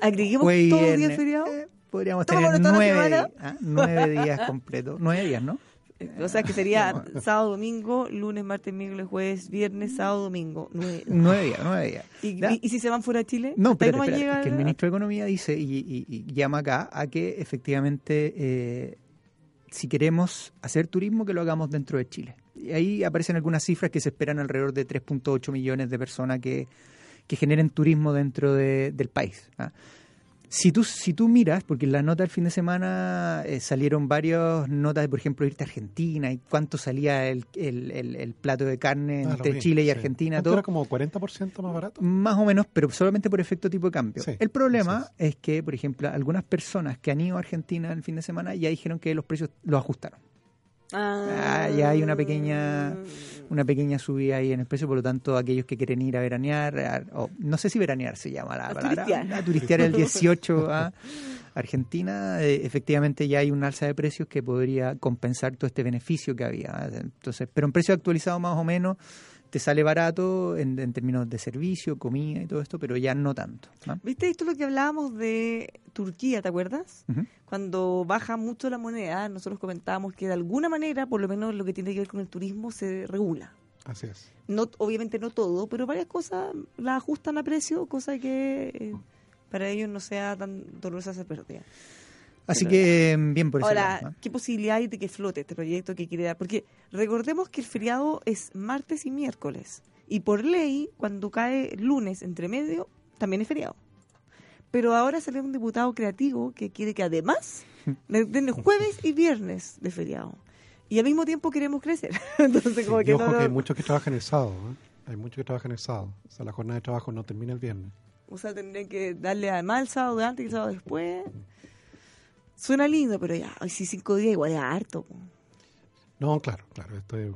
Agreguemos jueves y todos los días feriados. Eh, podríamos tener nueve, ah, nueve días completos, nueve días, ¿no? Eh, O sea que sería sábado, domingo, lunes, martes, miércoles, jueves, viernes, sábado, domingo. Nueve. Nueve días, nueve días. ¿Y, y- y si se van fuera de Chile? No, pero nomás llega que el ministro de Economía dice y, y- y llama acá a que efectivamente eh, si queremos hacer turismo que lo hagamos dentro de Chile. Y ahí aparecen algunas cifras que se esperan alrededor de 3.8 millones de personas que, que generen turismo dentro de- del país. ¿ah? Si tú, si tú miras, porque en la nota del fin de semana eh, salieron varias notas de, por ejemplo, irte a Argentina y cuánto salía el, el- el- el plato de carne Ah, entre Chile y sí. Argentina, ¿Cuánto todo. Era como 40% más barato. Más o menos, pero solamente por efecto tipo de cambio. Sí, el problema así es. que, por ejemplo, algunas personas que han ido a Argentina el fin de semana ya dijeron que los precios los ajustaron. Ah, ya hay una pequeña- Una pequeña subida ahí en el precio, por lo tanto, aquellos que quieren ir a veranear, a- o no sé si veranear se llama la A palabra, turistear. a turistear el 18 a Argentina, eh, efectivamente ya hay un alza de precios que podría compensar todo este beneficio que había. Entonces, pero en precio actualizado más o menos te sale barato en, en términos de servicio, comida y todo esto, pero ya no tanto. ¿no? ¿Viste esto lo que hablábamos de Turquía, te acuerdas? Cuando baja mucho la moneda, nosotros comentábamos que de alguna manera, por lo menos lo que tiene que ver con el turismo, se regula. Así es. No, obviamente no todo, pero varias cosas las ajustan a precio, cosa que eh, para ellos no sea tan dolorosa esa pérdida. Así que mm, bien por eso. Ahora, ¿qué posibilidad hay de que flote este proyecto que quiere dar? Porque recordemos que el feriado es martes y miércoles. Y por ley, cuando cae lunes entre medio, también es feriado. Pero ahora sale un diputado creativo que quiere que además den jueves y viernes de feriado. Y al mismo tiempo queremos crecer. Entonces, como Sí, que y ojo no, que hay muchos que trabajan el sábado. ¿eh? Hay muchos que trabajan el sábado. O sea, la jornada de trabajo no termina el viernes. O sea, tendrían que darle además el sábado de antes y el sábado después. Suena lindo, pero ya, ay, sí, cinco días igual es harto. po. No, claro, claro. Esto es,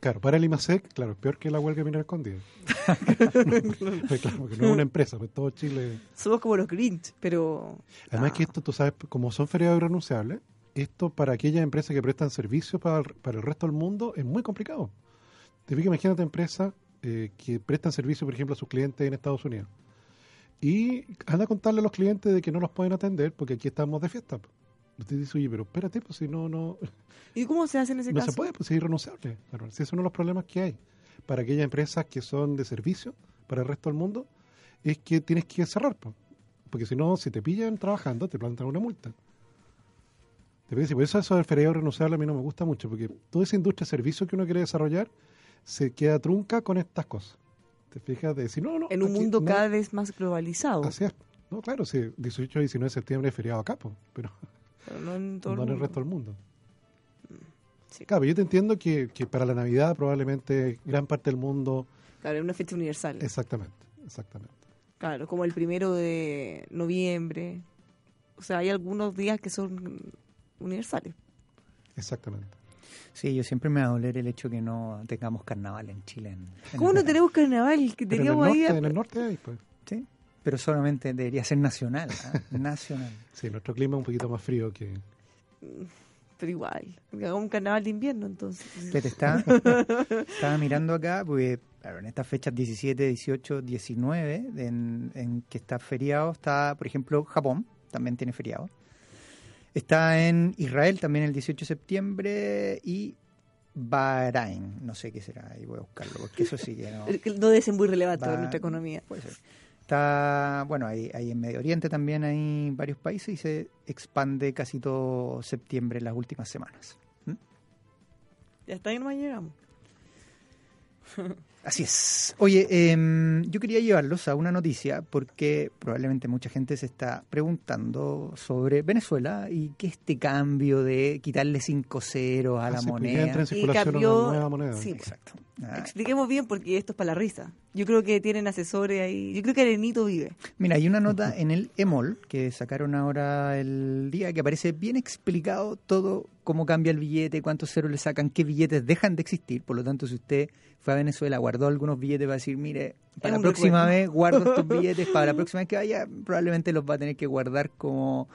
claro, para el IMASEC, claro, es peor que la huelga minera escondida. Claro, porque no es una empresa, pues todo Chile. Somos como los Grinch, pero... Además que esto, tú sabes, como son feriados irrenunciables, esto para aquellas empresas que prestan servicios para, el- para el resto del mundo es muy complicado. Te fijas, imagínate empresas eh, que prestan servicio, por ejemplo, a sus clientes en Estados Unidos. Y anda a contarle a los clientes de que no los pueden atender porque aquí estamos de fiesta. Usted dice, oye, pero espérate, pues si no, no, ¿Y cómo se hace en ese no caso? se puede, pues es irrenunciable. Claro, si es uno de los problemas que hay para aquellas empresas que son de servicio para el resto del mundo, es que tienes que cerrar. pues. Porque si no, si te pillan trabajando, te plantan una multa. ¿Te parece? Por eso eso del feriado renunciable a mí no me gusta mucho, porque toda esa industria de servicio que uno quiere desarrollar se queda trunca con estas cosas. ¿Te fijas? De decir, no, no. En un aquí mundo no- cada vez más globalizado. Así es. No, claro, sí, 18 y 19 de septiembre es feriado acá, pues, pero Pero no en todo no el en el resto del mundo. Sí. Claro, yo te entiendo que, que para la Navidad probablemente gran parte del mundo... Claro, es una fecha universal. Exactamente, exactamente. Claro, como el primero de noviembre. O sea, hay algunos días que son universales. Exactamente. Sí, yo siempre me va a doler el hecho que no tengamos carnaval en Chile. en- en ¿Cómo el no tenemos carnaval? Que Pero en el, teníamos ahí... norte, a- en el norte hay, pues. Sí, pero solamente debería ser nacional. ¿ah? nacional. Sí, nuestro clima es un poquito más frío que... Pero igual. hagamos un carnaval de invierno, entonces. Fíjate, está, estaba mirando acá, porque claro, en estas fechas 17, 18, 19, en, en que está feriado, está, por ejemplo, Japón, también tiene feriado. Está en Israel también el 18 de septiembre y Bahrein, no sé qué será, ahí voy a buscarlo, porque eso sí que no. No debe ser muy relevante para nuestra economía. Puede ser. Está, bueno, ahí, ahí en Medio Oriente también hay varios países y se expande casi todo septiembre en las últimas semanas. ¿Mm? Ya está ahí nomás llegamos. Así es. Oye, em, yo quería llevarlos a una noticia porque probablemente mucha gente se está preguntando sobre Venezuela y que este cambio de quitarle cinco ceros a Ah, la moneda. entra en Y cambió- una nueva moneda. sí. Exacto. Ah, Expliquemos bien porque esto es para la risa. Yo creo que tienen asesores ahí. Yo creo que Arenito vive. Mira, hay una nota en el EMOL que sacaron ahora el día que aparece bien explicado todo cómo cambia el billete, cuántos ceros le sacan, qué billetes dejan de existir. Por lo tanto, si usted fue a Venezuela, guardó algunos billetes, va a decir, mire, para la próxima recuerdo. vez guardo estos billetes, para la próxima vez que vaya, probablemente los va a tener que guardar como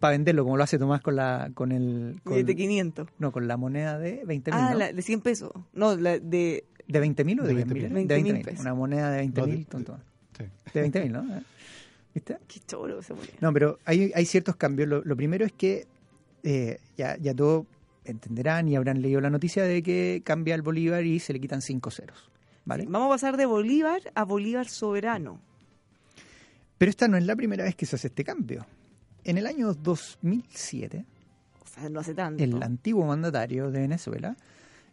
para venderlo, como lo hace Tomás con la con el con, De 500. no, con la moneda de 20 mil, Ah, ¿no? la de 100 pesos. No, la de... ¿De 20 mil o de De 20 20.000. mil? 20 De mil 20 pesos. Una moneda de 20 No, de- mil, tonto. Sí. De 20 mil, ¿no? ¿Viste? Qué choro esa moneda. No, pero hay, hay ciertos cambios. Lo, lo primero es que eh, ya, ya todos entenderán y habrán leído la noticia de que cambia el Bolívar y se le quitan cinco ceros. ¿Vale? Vamos a pasar de Bolívar a Bolívar soberano. Pero esta no es la primera vez que se hace este cambio. En el año 2007, O sea, no hace tanto. el antiguo mandatario de Venezuela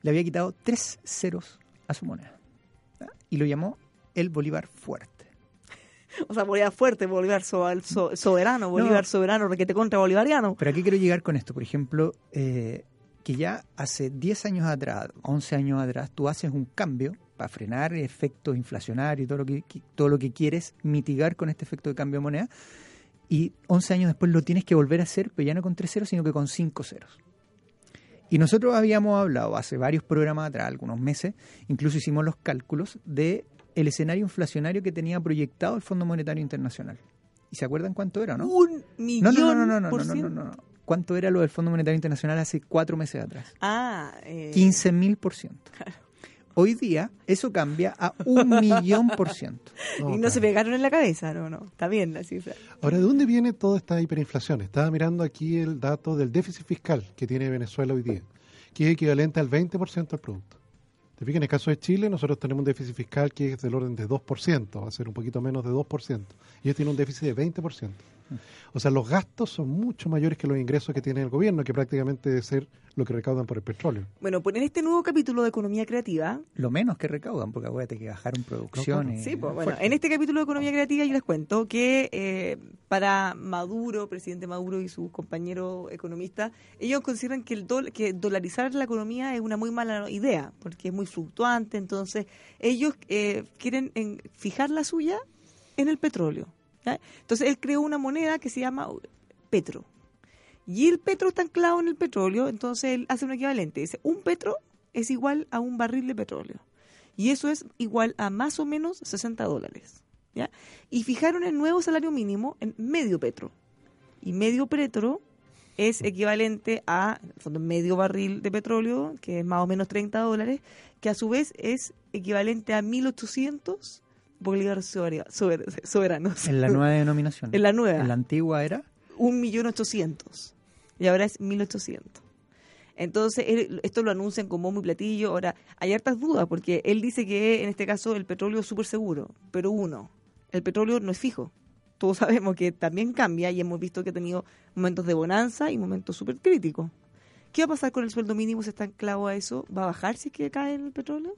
le había quitado tres ceros a su moneda. Y lo llamó el Bolívar fuerte. O sea, Bolívar fuerte, Bolívar so- so- soberano, Bolívar soberano, requete contra bolivariano. Pero aquí quiero llegar con esto. Por ejemplo, eh, que ya hace 10 años atrás, 11 años atrás, tú haces un cambio para frenar efectos inflacionarios y todo lo que, todo lo que quieres mitigar con este efecto de cambio de moneda. Y 11 años después lo tienes que volver a hacer, pero ya no con 3 ceros, sino que con 5 ceros. Y nosotros habíamos hablado hace varios programas atrás, algunos meses, incluso hicimos los cálculos de el escenario inflacionario que tenía proyectado el Fondo Monetario Internacional. ¿Y se acuerdan cuánto era, no? Un millón no, no, no, no, por no, no, no. ¿Cuánto era lo del Fondo Monetario Internacional hace cuatro meses atrás? Ah, eh, 15 mil por ciento. Hoy día eso cambia a un millón por ciento. No, y no claro. se pegaron en la cabeza, no, no. Está bien la cifra. Ahora, ¿de dónde viene toda esta hiperinflación? Estaba mirando aquí el dato del déficit fiscal que tiene Venezuela hoy día, que es equivalente al 20% del producto. Te fijas, en el caso de Chile, nosotros tenemos un déficit fiscal que es del orden de 2%, va a ser un poquito menos de 2%. Y ellos tienen un déficit de 20%. O sea, los gastos son mucho mayores que los ingresos que tiene el gobierno, que prácticamente debe ser lo que recaudan por el petróleo. Bueno, pues en este nuevo capítulo de Economía Creativa, Lo menos que recaudan, porque acuérdate que bajaron producciones. Sí, pues bueno, en este capítulo de Economía Creativa yo les cuento que eh, para Maduro, presidente Maduro y su compañero economista, ellos consideran que el dol- que dolarizar la economía es una muy mala idea, porque es muy fluctuante, entonces ellos eh, quieren en- fijar la suya en el petróleo. Entonces él creó una moneda que se llama petro. Y el petro está anclado en el petróleo, entonces él hace un equivalente. Dice, un petro es igual a un barril de petróleo. Y eso es igual a más o menos 60 dólares. ¿ya? Y fijaron el nuevo salario mínimo en medio petro. Y medio petro es equivalente a, medio barril de petróleo, que es más o menos 30 dólares, que a su vez es equivalente a 1.800 bolívares sobera- sober- soberanos. En la nueva denominación. En la nueva. En la antigua era. un millón ochocientos y ahora es mil ochocientos. Entonces, él- esto lo anuncian con bombo y platillo. Ahora, hay hartas dudas porque él dice que en este caso el petróleo es súper seguro, pero uno, el petróleo no es fijo. Todos sabemos que también cambia y hemos visto que ha tenido momentos de bonanza y momentos súper críticos. ¿Qué va a pasar con el sueldo mínimo si está anclado a eso? ¿Va a bajar si es que cae en el petróleo?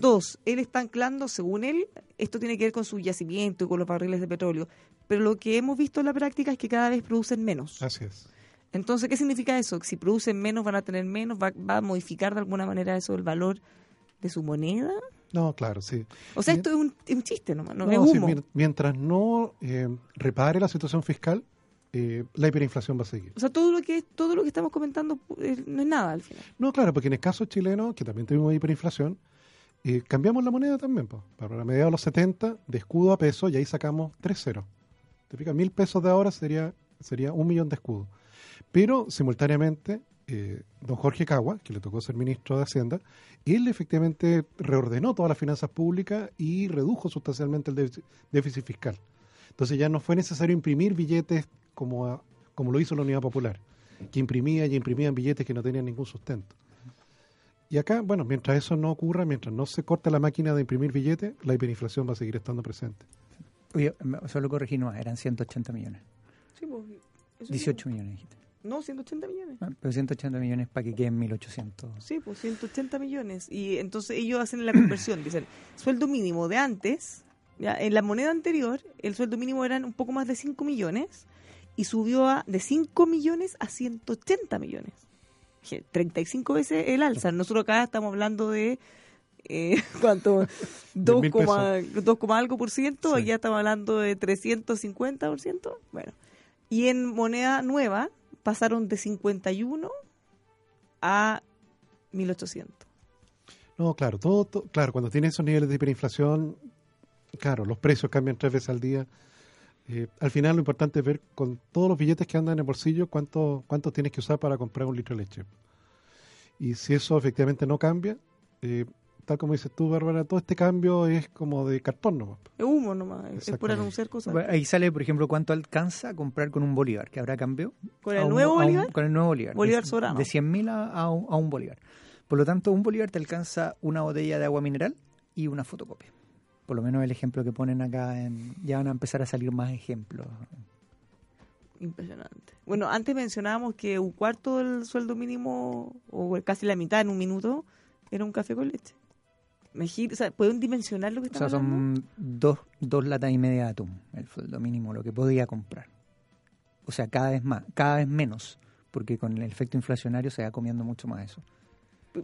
Dos, él está anclando, según él, esto tiene que ver con su yacimiento y con los barriles de petróleo, pero lo que hemos visto en la práctica es que cada vez producen menos. Así es. Entonces, ¿qué significa eso? Si producen menos van a tener menos, va, va a modificar de alguna manera eso el valor de su moneda. No, claro, sí. O sea, esto es un, es un chiste nomás, no, No, es humo. mien- mientras no eh, repare la situación fiscal, eh, la hiperinflación va a seguir. O sea, todo lo que todo lo que estamos comentando eh, no es nada al final. No, claro, porque en el caso chileno, que también tuvimos hiperinflación, eh, cambiamos la moneda también. Para la mediados de los 70, de escudo a peso, y ahí sacamos 3 ceros. Te fijas, mil pesos de ahora sería, sería un millón de escudos. Pero simultáneamente, eh, don Jorge Cagua, que le tocó ser ministro de Hacienda, él efectivamente reordenó todas las finanzas públicas y redujo sustancialmente el déficit, fiscal. Entonces ya no fue necesario imprimir billetes como, como lo hizo la Unidad Popular, que imprimía y imprimían billetes que no tenían ningún sustento. Y acá, bueno, mientras eso no ocurra, mientras no se corte la máquina de imprimir billetes, la hiperinflación va a seguir estando presente. Oye, me- solo corregí, no, eran 180 millones. Sí, pues, eso 18 millones dijiste. No, 180 millones. Ah, Pero 180 millones para que queden 1800. Sí, pues 180 millones. Y entonces ellos hacen la conversión. Dicen, sueldo mínimo de antes, ya en la moneda anterior, el sueldo mínimo eran un poco más de 5 millones y subió a, de 5 millones a 180 millones. Je, 35 veces el alza. Nosotros acá estamos hablando de... Eh, ¿Cuánto? 2, mil coma- 2, coma algo por ciento. Sí. Allá estamos hablando de 350 por ciento. Bueno. Y en moneda nueva pasaron de 51 a 1800. No, claro, todo, todo- claro, cuando tienes esos niveles de hiperinflación, claro, los precios cambian tres veces al día. Eh, al final lo importante es ver con todos los billetes que andan en el bolsillo cuánto, cuánto tienes que usar para comprar un litro de leche. Y si eso efectivamente no cambia, eh, tal como dices tú, Bárbara, todo este cambio es como de cartón nomás. Es humo nomás, es por anunciar cosas. Ahí sale, por ejemplo, cuánto alcanza a comprar con un bolívar, que habrá cambio. ¿Con a el un- nuevo un- bolívar? con el nuevo bolívar. Bolívar de, soberano. De 100.000 a, a un, a un bolívar. Por lo tanto, un bolívar te alcanza una botella de agua mineral y una fotocopia. Por lo menos el ejemplo que ponen acá, en, ya van a empezar a salir más ejemplos. Impresionante. Bueno, antes mencionábamos que un cuarto del sueldo mínimo, o casi la mitad en un minuto, era un café con leche. Imagínate, o sea, ¿pueden dimensionar lo que O sea, hablando? son dos, dos latas y media de atún, el sueldo mínimo, lo que podía comprar. O sea, cada vez más, cada vez menos, porque con el efecto inflacionario se va comiendo mucho más eso.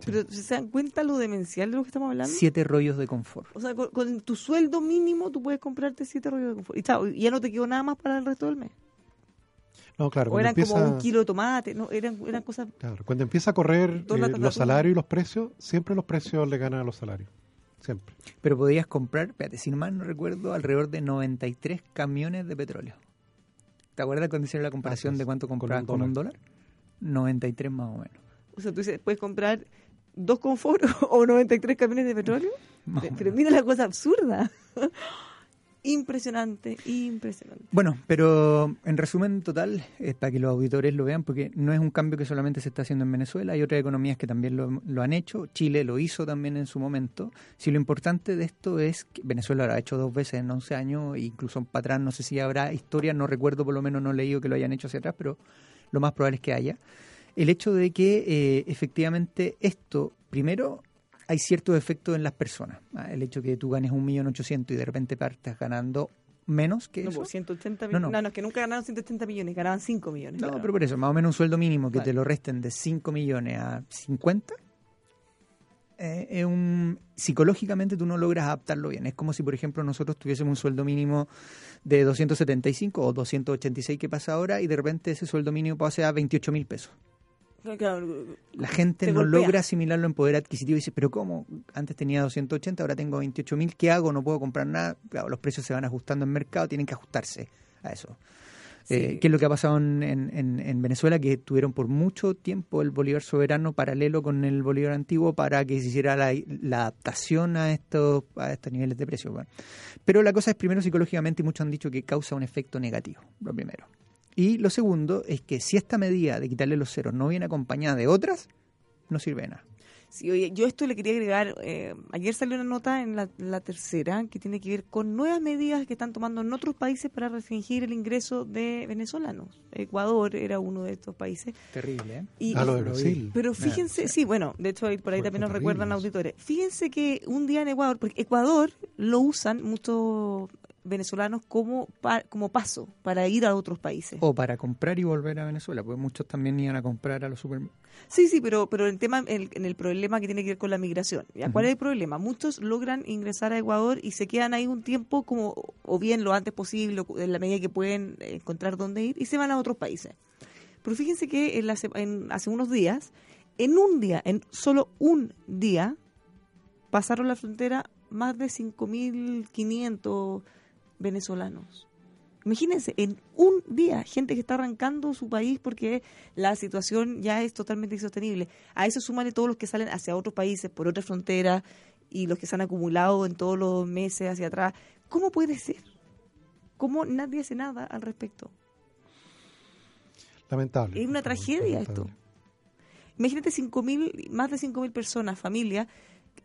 Pero ¿se dan cuenta lo demencial de lo que estamos hablando? Siete rollos de confort. O sea, con, con tu sueldo mínimo tú puedes comprarte siete rollos de confort. Y chao, ya no te quedó nada más para el resto del mes. No, claro, o cuando eran empieza, como un kilo de tomate, no, eran, eran cosas... claro, cuando empieza a correr eh, los salarios y los precios, siempre los precios le ganan a los salarios. Siempre. Pero podías comprar, espérate, si mal no recuerdo, alrededor de 93 camiones de petróleo. ¿Te acuerdas cuando hicieron la comparación Así es, de cuánto con un compraban con un dólar? 93 más o menos. O sea, tú dices, puedes comprar dos confort o 93 camiones de petróleo. Pero mira la cosa absurda. impresionante, impresionante. Bueno, pero en resumen total, es para que los auditores lo vean, porque no es un cambio que solamente se está haciendo en Venezuela, hay otras economías que también lo, lo han hecho, Chile lo hizo también en su momento. Si lo importante de esto es que Venezuela lo ha hecho dos veces en 11 años, e incluso para atrás, no sé si habrá historia, no recuerdo, por lo menos no he leído que lo hayan hecho hacia atrás, pero lo más probable es que haya. El hecho de que eh, efectivamente esto, primero, hay ciertos efectos en las personas. ¿ah? El hecho de que tú ganes un millón ochocientos y de repente partas ganando menos que No, eso. pues 180 No, millones. no. No, no, es que nunca ganaron 180 millones, ganaban 5 millones. No, claro. pero por eso, más o menos un sueldo mínimo que Vale. te lo resten de 5 millones a 50, eh, es un, psicológicamente tú no logras adaptarlo bien. Es como si, por ejemplo, nosotros tuviésemos un sueldo mínimo de 275 o 286 que pasa ahora y de repente ese sueldo mínimo pase a 28 mil pesos. La gente Te no golpea. logra asimilarlo en poder adquisitivo y dice, pero ¿cómo? Antes tenía 280, ahora tengo 28 mil, ¿qué hago? No puedo comprar nada. Claro, los precios se van ajustando en mercado, tienen que ajustarse a eso. Sí. Eh, ¿Qué es lo que ha pasado en, en- en- en Venezuela? Que tuvieron por mucho tiempo el Bolívar soberano paralelo con el Bolívar antiguo para que se hiciera la, la adaptación a estos, a estos niveles de precios. Bueno. Pero la cosa es primero psicológicamente y muchos han dicho que causa un efecto negativo, lo primero. Y lo segundo es que si esta medida de quitarle los ceros no viene acompañada de otras, no sirve de nada. Sí, oye, yo esto le quería agregar. eh, ayer salió una nota en la, la tercera que tiene que ver con nuevas medidas que están tomando en otros países para restringir el ingreso de venezolanos. Ecuador era uno de estos países. Terrible, ¿eh? Y, A lo de lo vi. Brasil. Pero fíjense, sí, bueno, de hecho ahí por ahí Fue- también nos terrible recuerdan auditores. Fíjense que un día en Ecuador, porque Ecuador lo usan muchos venezolanos como pa- como paso para ir a otros países. O para comprar y volver a Venezuela, porque muchos también iban a comprar a los supermercados. Sí, sí, pero pero el tema el- en el problema que tiene que ver con la migración. ¿ya? ¿Cuál es el problema? Muchos logran ingresar a Ecuador y se quedan ahí un tiempo como o bien lo antes posible, o en la medida que pueden eh, encontrar dónde ir y se van a otros países. Pero fíjense que en la en- hace unos días, en un día, en solo un día, pasaron la frontera más de 5.500 venezolanos. Imagínense, en un día, gente que está arrancando su país porque la situación ya es totalmente insostenible. A eso súmale todos los que salen hacia otros países, por otras fronteras, y los que se han acumulado en todos los meses hacia atrás. ¿Cómo puede ser? ¿Cómo nadie hace nada al respecto? Lamentable. Es una tragedia esto. Imagínate 5.000, más de 5.000 personas, familias,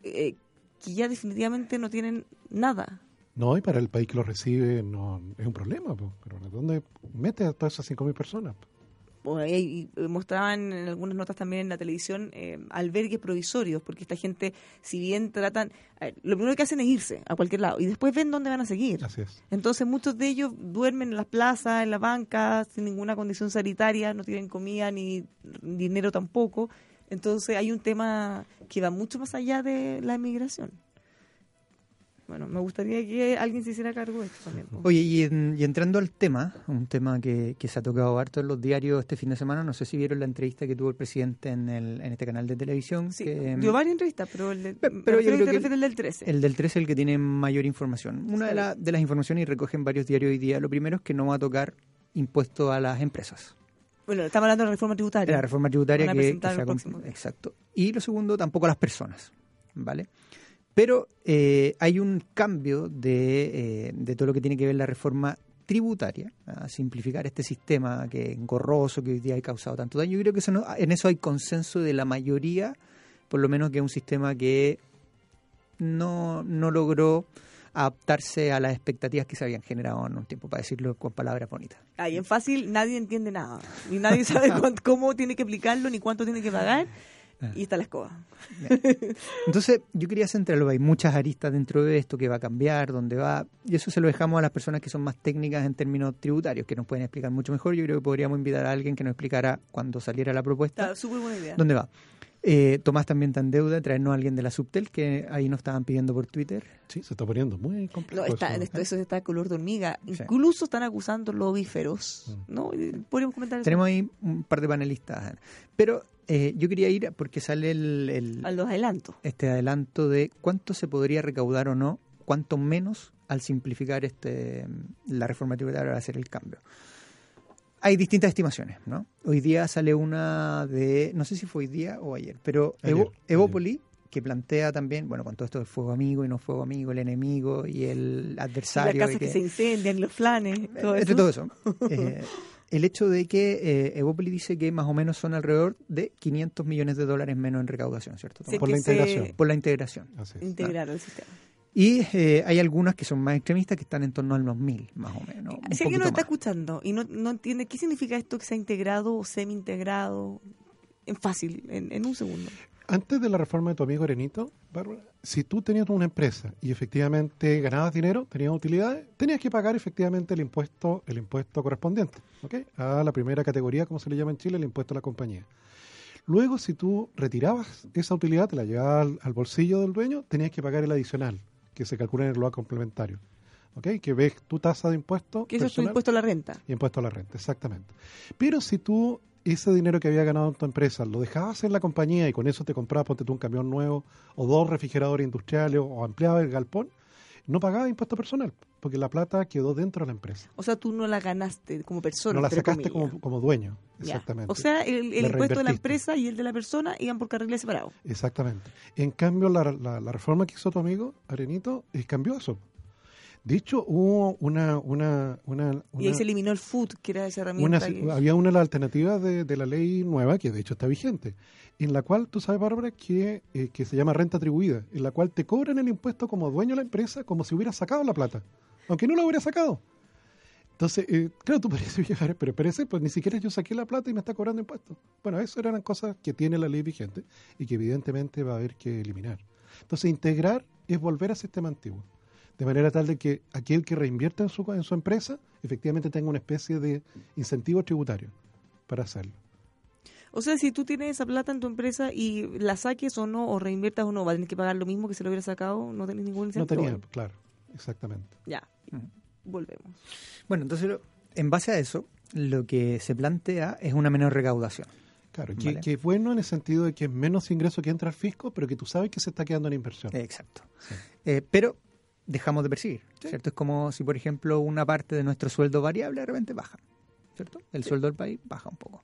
eh, que ya definitivamente no tienen nada. No, y para el país que lo recibe no es un problema. po. Pero ¿dónde mete a todas esas 5.000 personas? Bueno, y, y mostraban en algunas notas también en la televisión eh, albergues provisorios, porque esta gente, si bien tratan, ver, lo primero que hacen es irse a cualquier lado y después ven dónde van a seguir. Así es. Entonces muchos de ellos duermen en las plazas, en las bancas, sin ninguna condición sanitaria, no tienen comida ni dinero tampoco. Entonces hay un tema que va mucho más allá de la inmigración. Bueno, me gustaría que alguien se hiciera cargo de esto también. Oye, y, en- y entrando al tema, un tema que, que se ha tocado harto en los diarios este fin de semana, no sé si vieron la entrevista que tuvo el presidente en, el, en este canal de televisión. Sí, que, dio varias entrevistas, pero el, de, pero yo creo que del 13. El del 13 es el que tiene mayor información. Una de, la- de las informaciones, y recogen varios diarios hoy día, lo primero es que no va a tocar impuesto a las empresas. Bueno, estamos hablando de la reforma tributaria. La reforma tributaria que, que se ha. Exacto. Y lo segundo, tampoco a las personas. ¿Vale? Pero eh, hay un cambio de, eh, de todo lo que tiene que ver la reforma tributaria, a simplificar este sistema que engorroso que hoy día ha causado tanto daño. Yo creo que eso no- en eso hay consenso de la mayoría, por lo menos que es un sistema que no, no logró adaptarse a las expectativas que se habían generado en un tiempo, para decirlo con palabras bonitas. Ahí en fácil nadie entiende nada. Y nadie sabe cuánto- cómo tiene que aplicarlo ni cuánto tiene que pagar. Ah. Y está la escoba. Entonces, yo quería centrarlo. Hay muchas aristas dentro de esto que va a cambiar, dónde va. Y eso se lo dejamos a las personas que son más técnicas en términos tributarios, que nos pueden explicar mucho mejor. Yo creo que podríamos invitar a alguien que nos explicara cuando saliera la propuesta Está súper buena idea. dónde va. Eh, Tomás también está en deuda, traernos a alguien de la Subtel, que ahí nos estaban pidiendo por Twitter. Sí, se está poniendo muy complejo. No, está, eso. esto, eso está color de hormiga. Sí. Incluso están acusando lobíferos. Mm. ¿no? Y Podríamos comentar eso. Tenemos ahí un par de panelistas. Pero eh, yo quería ir porque sale el, el- a los adelantos. este adelanto de cuánto se podría recaudar o no, cuánto menos al simplificar este la reforma tributaria al hacer el cambio. Hay distintas estimaciones, ¿no? Hoy día sale una de, no sé si fue hoy día o ayer, pero Ayer, Evo- ayer. Evópoli, que plantea también, bueno, con todo esto del fuego amigo y no fuego amigo, el enemigo y el Las adversario. casas y que se incendian, los flanes, todo entre eso. todo eso. eh, el hecho de que eh, Evópoli dice que más o menos son alrededor de 500 millones de dólares menos en recaudación, ¿cierto? Sí, Por la se integración. Por la integración. Integrar al sistema. Y eh, hay algunas que son más extremistas que están en torno a los mil, más o menos. si alguien nos está más. escuchando y no, no entiende qué significa esto que sea integrado o semi-integrado, en fácil, en, en un segundo. Antes de la reforma de tu amigo Arenito, Bárbara, si tú tenías una empresa y efectivamente ganabas dinero, tenías utilidades, tenías que pagar efectivamente el impuesto, el impuesto correspondiente, ¿ok? A la primera categoría, como se le llama en Chile, el impuesto a la compañía. Luego, si tú retirabas esa utilidad, te la llevabas al, al bolsillo del dueño, tenías que pagar el adicional, que se calcula en el LOA complementario, ¿ok? Que ves tu tasa de impuesto Que eso es tu impuesto a la renta. y impuesto a la renta, exactamente. Pero si tú ese dinero que había ganado en tu empresa lo dejabas en la compañía y con eso te comprabas, ponte tú un camión nuevo o dos refrigeradores industriales o, o ampliabas el galpón, no pagabas impuesto personal porque la plata quedó dentro de la empresa. O sea, tú no la ganaste como persona. no la sacaste como, como dueño, Ya. exactamente. O sea, el, el impuesto de la empresa y el de la persona iban por carriles separados. Exactamente. En cambio, la, la- la reforma que hizo tu amigo, Arenito, eh, cambió eso. De hecho, hubo una... una, una, Y ahí se eliminó el food, que era esa herramienta. que- había una de las alternativas de, de la ley nueva, que de hecho está vigente, en la cual, tú sabes, Bárbara, que, eh, que se llama renta atribuida, en la cual te cobran el impuesto como dueño de la empresa como si hubiera sacado la plata, aunque no la hubiera sacado. Entonces, eh, claro, tú podrías decir, pero parece, pues ni siquiera yo saqué la plata y me está cobrando impuestos. Bueno, eso eran cosas que tiene la ley vigente y que evidentemente va a haber que eliminar. Entonces, integrar es volver al sistema antiguo, de manera tal de que aquel que reinvierta en su, en su empresa efectivamente tenga una especie de incentivo tributario para hacerlo. O sea, si tú tienes esa plata en tu empresa y la saques o no, o reinviertas o no, vas a tener que pagar lo mismo que si lo hubiera sacado, no tenés ningún No incentivo. tenía, claro, exactamente. Ya, volvemos. Bueno, entonces, en base a eso, lo que se plantea es una menor recaudación. Claro, que, Vale. que es bueno en el sentido de que es menos ingreso que entra al fisco, pero que tú sabes que se está quedando en inversión. Exacto. Sí. Eh, pero dejamos de percibir, Sí. ¿cierto? Es como si, por ejemplo, una parte de nuestro sueldo variable de repente baja, ¿cierto? El sueldo del país baja un poco.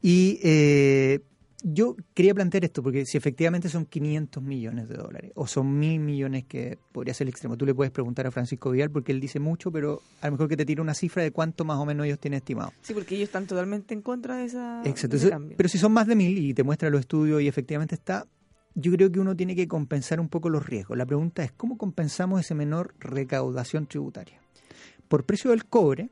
Y eh, yo quería plantear esto, porque si efectivamente son 500 millones de dólares, o son mil millones que podría ser el extremo, tú le puedes preguntar a Francisco Vidal, porque él dice mucho, pero a lo mejor que te tire una cifra de cuánto más o menos ellos tienen estimado. Sí, porque ellos están totalmente en contra de, esa, de Exacto. ese Entonces, cambio. pero si son más de mil y te muestra los estudios y efectivamente está, yo creo que uno tiene que compensar un poco los riesgos. La pregunta es, ¿cómo compensamos esa menor recaudación tributaria? Por precio del cobre,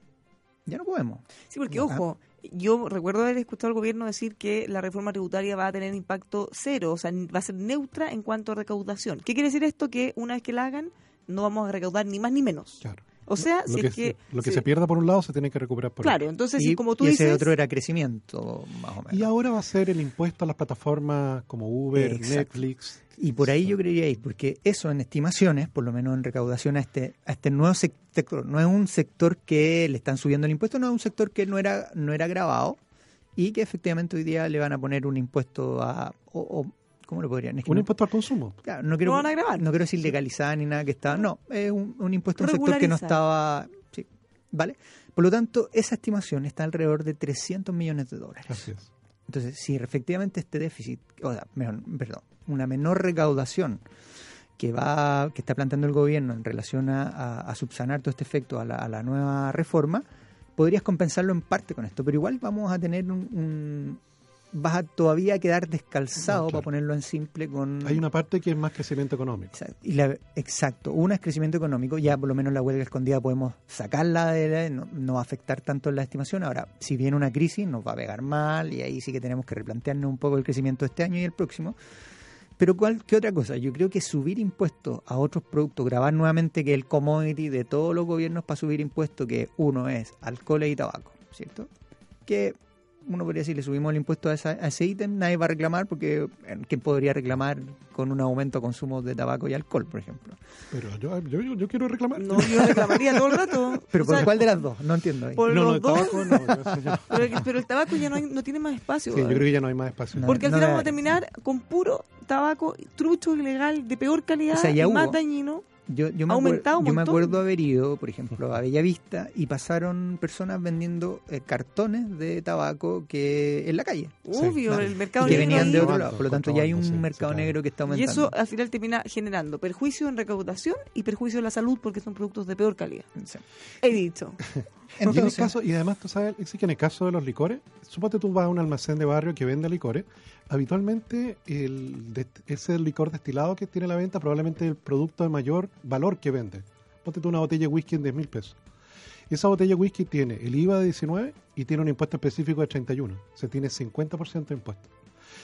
ya no podemos. Sí, porque ojo, yo recuerdo haber escuchado al gobierno decir que la reforma tributaria va a tener impacto cero, o sea, va a ser neutra en cuanto a recaudación. ¿Qué quiere decir esto? Que una vez que la hagan, no vamos a recaudar ni más ni menos. Claro. O sea, lo si que, es que... lo que sí. se pierda por un lado se tiene que recuperar por Claro, otro. entonces, y, como tú y dices... ese otro era crecimiento, más o menos. Y ahora va a ser el impuesto a las plataformas como Uber, Exacto. Netflix. Y por ahí yo creería ir, porque eso en estimaciones, por lo menos en recaudación a este, a este nuevo sec- sector, no es un sector que le están subiendo el impuesto, no es un sector que no era, no era grabado y que efectivamente hoy día le van a poner un impuesto a... O, o- ¿Cómo lo podrían? Es que Un no- impuesto al consumo. claro, no quiero, Lo van a grabar. no quiero decir legalizar ni nada que está... No, es un, un impuesto a un sector que no estaba... Sí, ¿vale? Por lo tanto, esa estimación está alrededor de 300 millones de dólares. Así es. Entonces, si efectivamente este déficit, o sea, mejor, perdón, una menor recaudación que va, que está planteando el gobierno en relación a, a- a subsanar todo este efecto a la, a la nueva reforma, podrías compensarlo en parte con esto, pero igual vamos a tener un, un- vas a todavía quedar descalzado, claro. para ponerlo en simple, con Hay una parte que es más crecimiento económico. Exacto. Y la- exacto, una es crecimiento económico, ya por lo menos la huelga escondida podemos sacarla, de la- no, no va a afectar tanto la estimación. Ahora, si viene una crisis, nos va a pegar mal y ahí sí que tenemos que replantearnos un poco el crecimiento de este año y el próximo. Pero ¿cuál, ¿qué otra cosa? Yo creo que subir impuestos a otros productos, grabar nuevamente que el commodity de todos los gobiernos para subir impuestos, que uno es alcohol y tabaco, ¿cierto? Que uno podría decir, le subimos el impuesto a, esa- a ese ítem, nadie va a reclamar porque eh, ¿quién podría reclamar con un aumento de consumo de tabaco y alcohol, por ejemplo? Pero yo, yo, yo- quiero reclamar. No, yo reclamaría todo el rato. Pero O ¿por sea, cuál de las dos? No entiendo ahí. por no, los dos. tabaco no. yo- Pero, el- pero el tabaco ya no, hay- no tiene más espacio. sí, yo creo que ya no hay más espacio. No. Porque al final vamos a terminar con puro tabaco trucho ilegal de peor calidad O sea, ya y más dañino. Yo, yo me, ha aumentado un yo me acuerdo haber ido, por ejemplo, a Bellavista y pasaron personas vendiendo eh, cartones de tabaco que en la calle. Obvio, claro. el mercado que negro venían de otro lado. Por lo tanto, ya hay un sí, mercado sí, claro. negro que está Y aumentando. eso al final termina generando perjuicio en recaudación y perjuicio en la salud porque son productos de peor calidad. Sí. He dicho. y, en el Entonces, caso, y además, tú sabes, sí que en el caso de los licores, suponte tú vas a un almacén de barrio que vende licores, habitualmente el, ese licor destilado que tiene la venta probablemente es el producto de mayor valor que vende. Ponte tú una botella de whisky en 10 mil pesos. Esa botella de whisky tiene el IVA de 19 y tiene un impuesto específico de 31. O sea, tiene 50% de impuesto.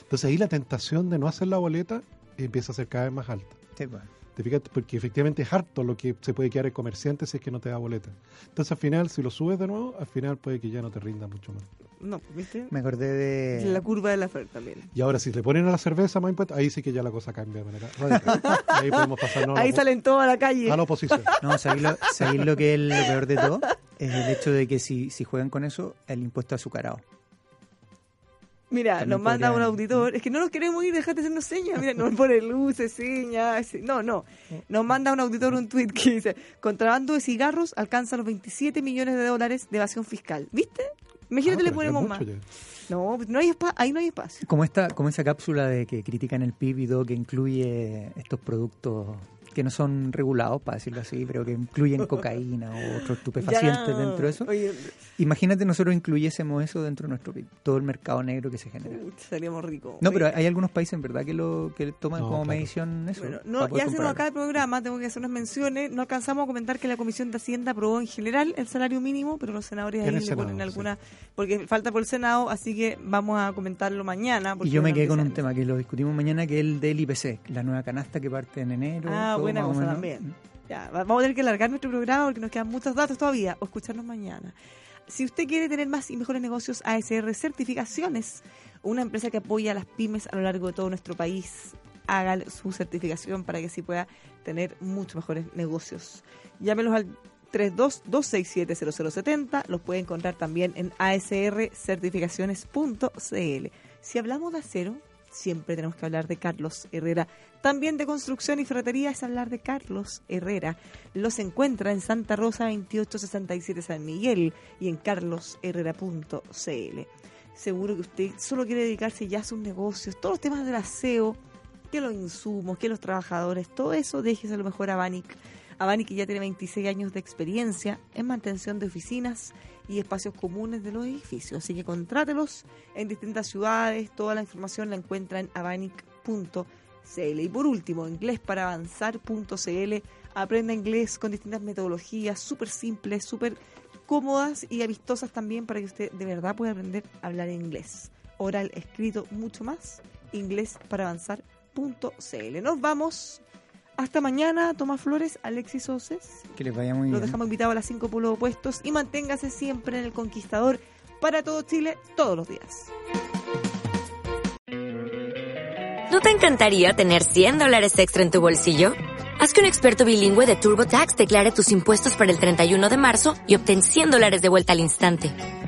Entonces ahí la tentación de no hacer la boleta empieza a ser cada vez más alta. sí, pues. ¿Te fijas? Porque efectivamente es harto lo que se puede quedar el comerciante si es que no te da boleta. Entonces al final, si lo subes de nuevo, al final puede que ya no te rinda mucho más. No, ¿viste? Me acordé de... La curva de la oferta también. Y ahora si le ponen a la cerveza más impuestos, ahí sí que ya la cosa cambia de manera radical. ahí podemos pasarnos a Ahí la, salen todos a la calle. a la oposición. No, ¿sabéis lo, sabéis lo que es lo peor de todo? Es el hecho de que si, si juegan con eso, el impuesto azucarado. Mira, También nos manda un auditor. Es que no nos queremos ir, dejate hacernos señas. Mira, nos pone luces, señas. No, no. Nos manda un auditor un tweet que dice: Contrabando de cigarros alcanza los 27 millones de dólares de evasión fiscal. ¿Viste? Imagínate, Ah, le ponemos más. ya. No, pues no hay ahí no hay espacio. Como esta, como esa cápsula de que critican el PIB y todo, que incluye estos productos que no son regulados, para decirlo así, pero que incluyen cocaína o otros estupefacientes Ya. dentro de eso. Oye, Imagínate nosotros incluyésemos eso dentro de nuestro todo el mercado negro que se genera. pucha, seríamos ricos. No, pero hay algunos países en verdad que lo que toman No, como claro. medición eso. Bueno, no, ya compararlo. acaba el programa, tengo que hacer unas menciones. No alcanzamos a comentar que la Comisión de Hacienda aprobó en general el salario mínimo, pero los senadores En ahí le Senado, ponen sí. alguna. Porque falta por el Senado, así que vamos a comentarlo mañana. porque Y yo me quedé con un tema que lo discutimos mañana, que es el del IPC, la nueva canasta que parte en enero. Ah, todo buena cosa menos. también. Ya, va- vamos a tener que alargar nuestro programa porque nos quedan muchos datos todavía, o escucharnos mañana. Si usted quiere tener más y mejores negocios, ASR Certificaciones, una empresa que apoya a las pymes a lo largo de todo nuestro país, haga su certificación para que así pueda tener muchos mejores negocios. Llámelos al 32-267-0070, los puede encontrar también en asrcertificaciones.cl. Si hablamos de acero, siempre tenemos que hablar de Carlos Herrera. También de construcción y ferretería es hablar de Carlos Herrera. Los encuentra en Santa Rosa 2867 San Miguel y en carlosherrera.cl. Seguro que usted solo quiere dedicarse ya a sus negocios, todos los temas del aseo, que los insumos, que los trabajadores, todo eso déjese a lo mejor a Banic. Avani que ya tiene 26 años de experiencia en mantención de oficinas y espacios comunes de los edificios. Así que contrátelos en distintas ciudades. Toda la información la encuentra en avanic.cl. Y por último, inglesparavanzar.cl. Aprenda inglés con distintas metodologías súper simples, súper cómodas y amistosas también para que usted de verdad pueda aprender a hablar inglés. Oral, escrito, mucho más. Inglés para avanzar.cl. Nos vamos. Hasta mañana, Tomás Flores, Alexis Oces. Que les vaya muy Los bien. dejamos invitados a las cinco pueblos opuestos y manténgase siempre en el Conquistador para todo Chile todos los días. ¿No te encantaría tener 100 dólares extra en tu bolsillo? Haz que un experto bilingüe de TurboTax declare tus impuestos para el 31 de marzo y obtén 100 dólares de vuelta al instante.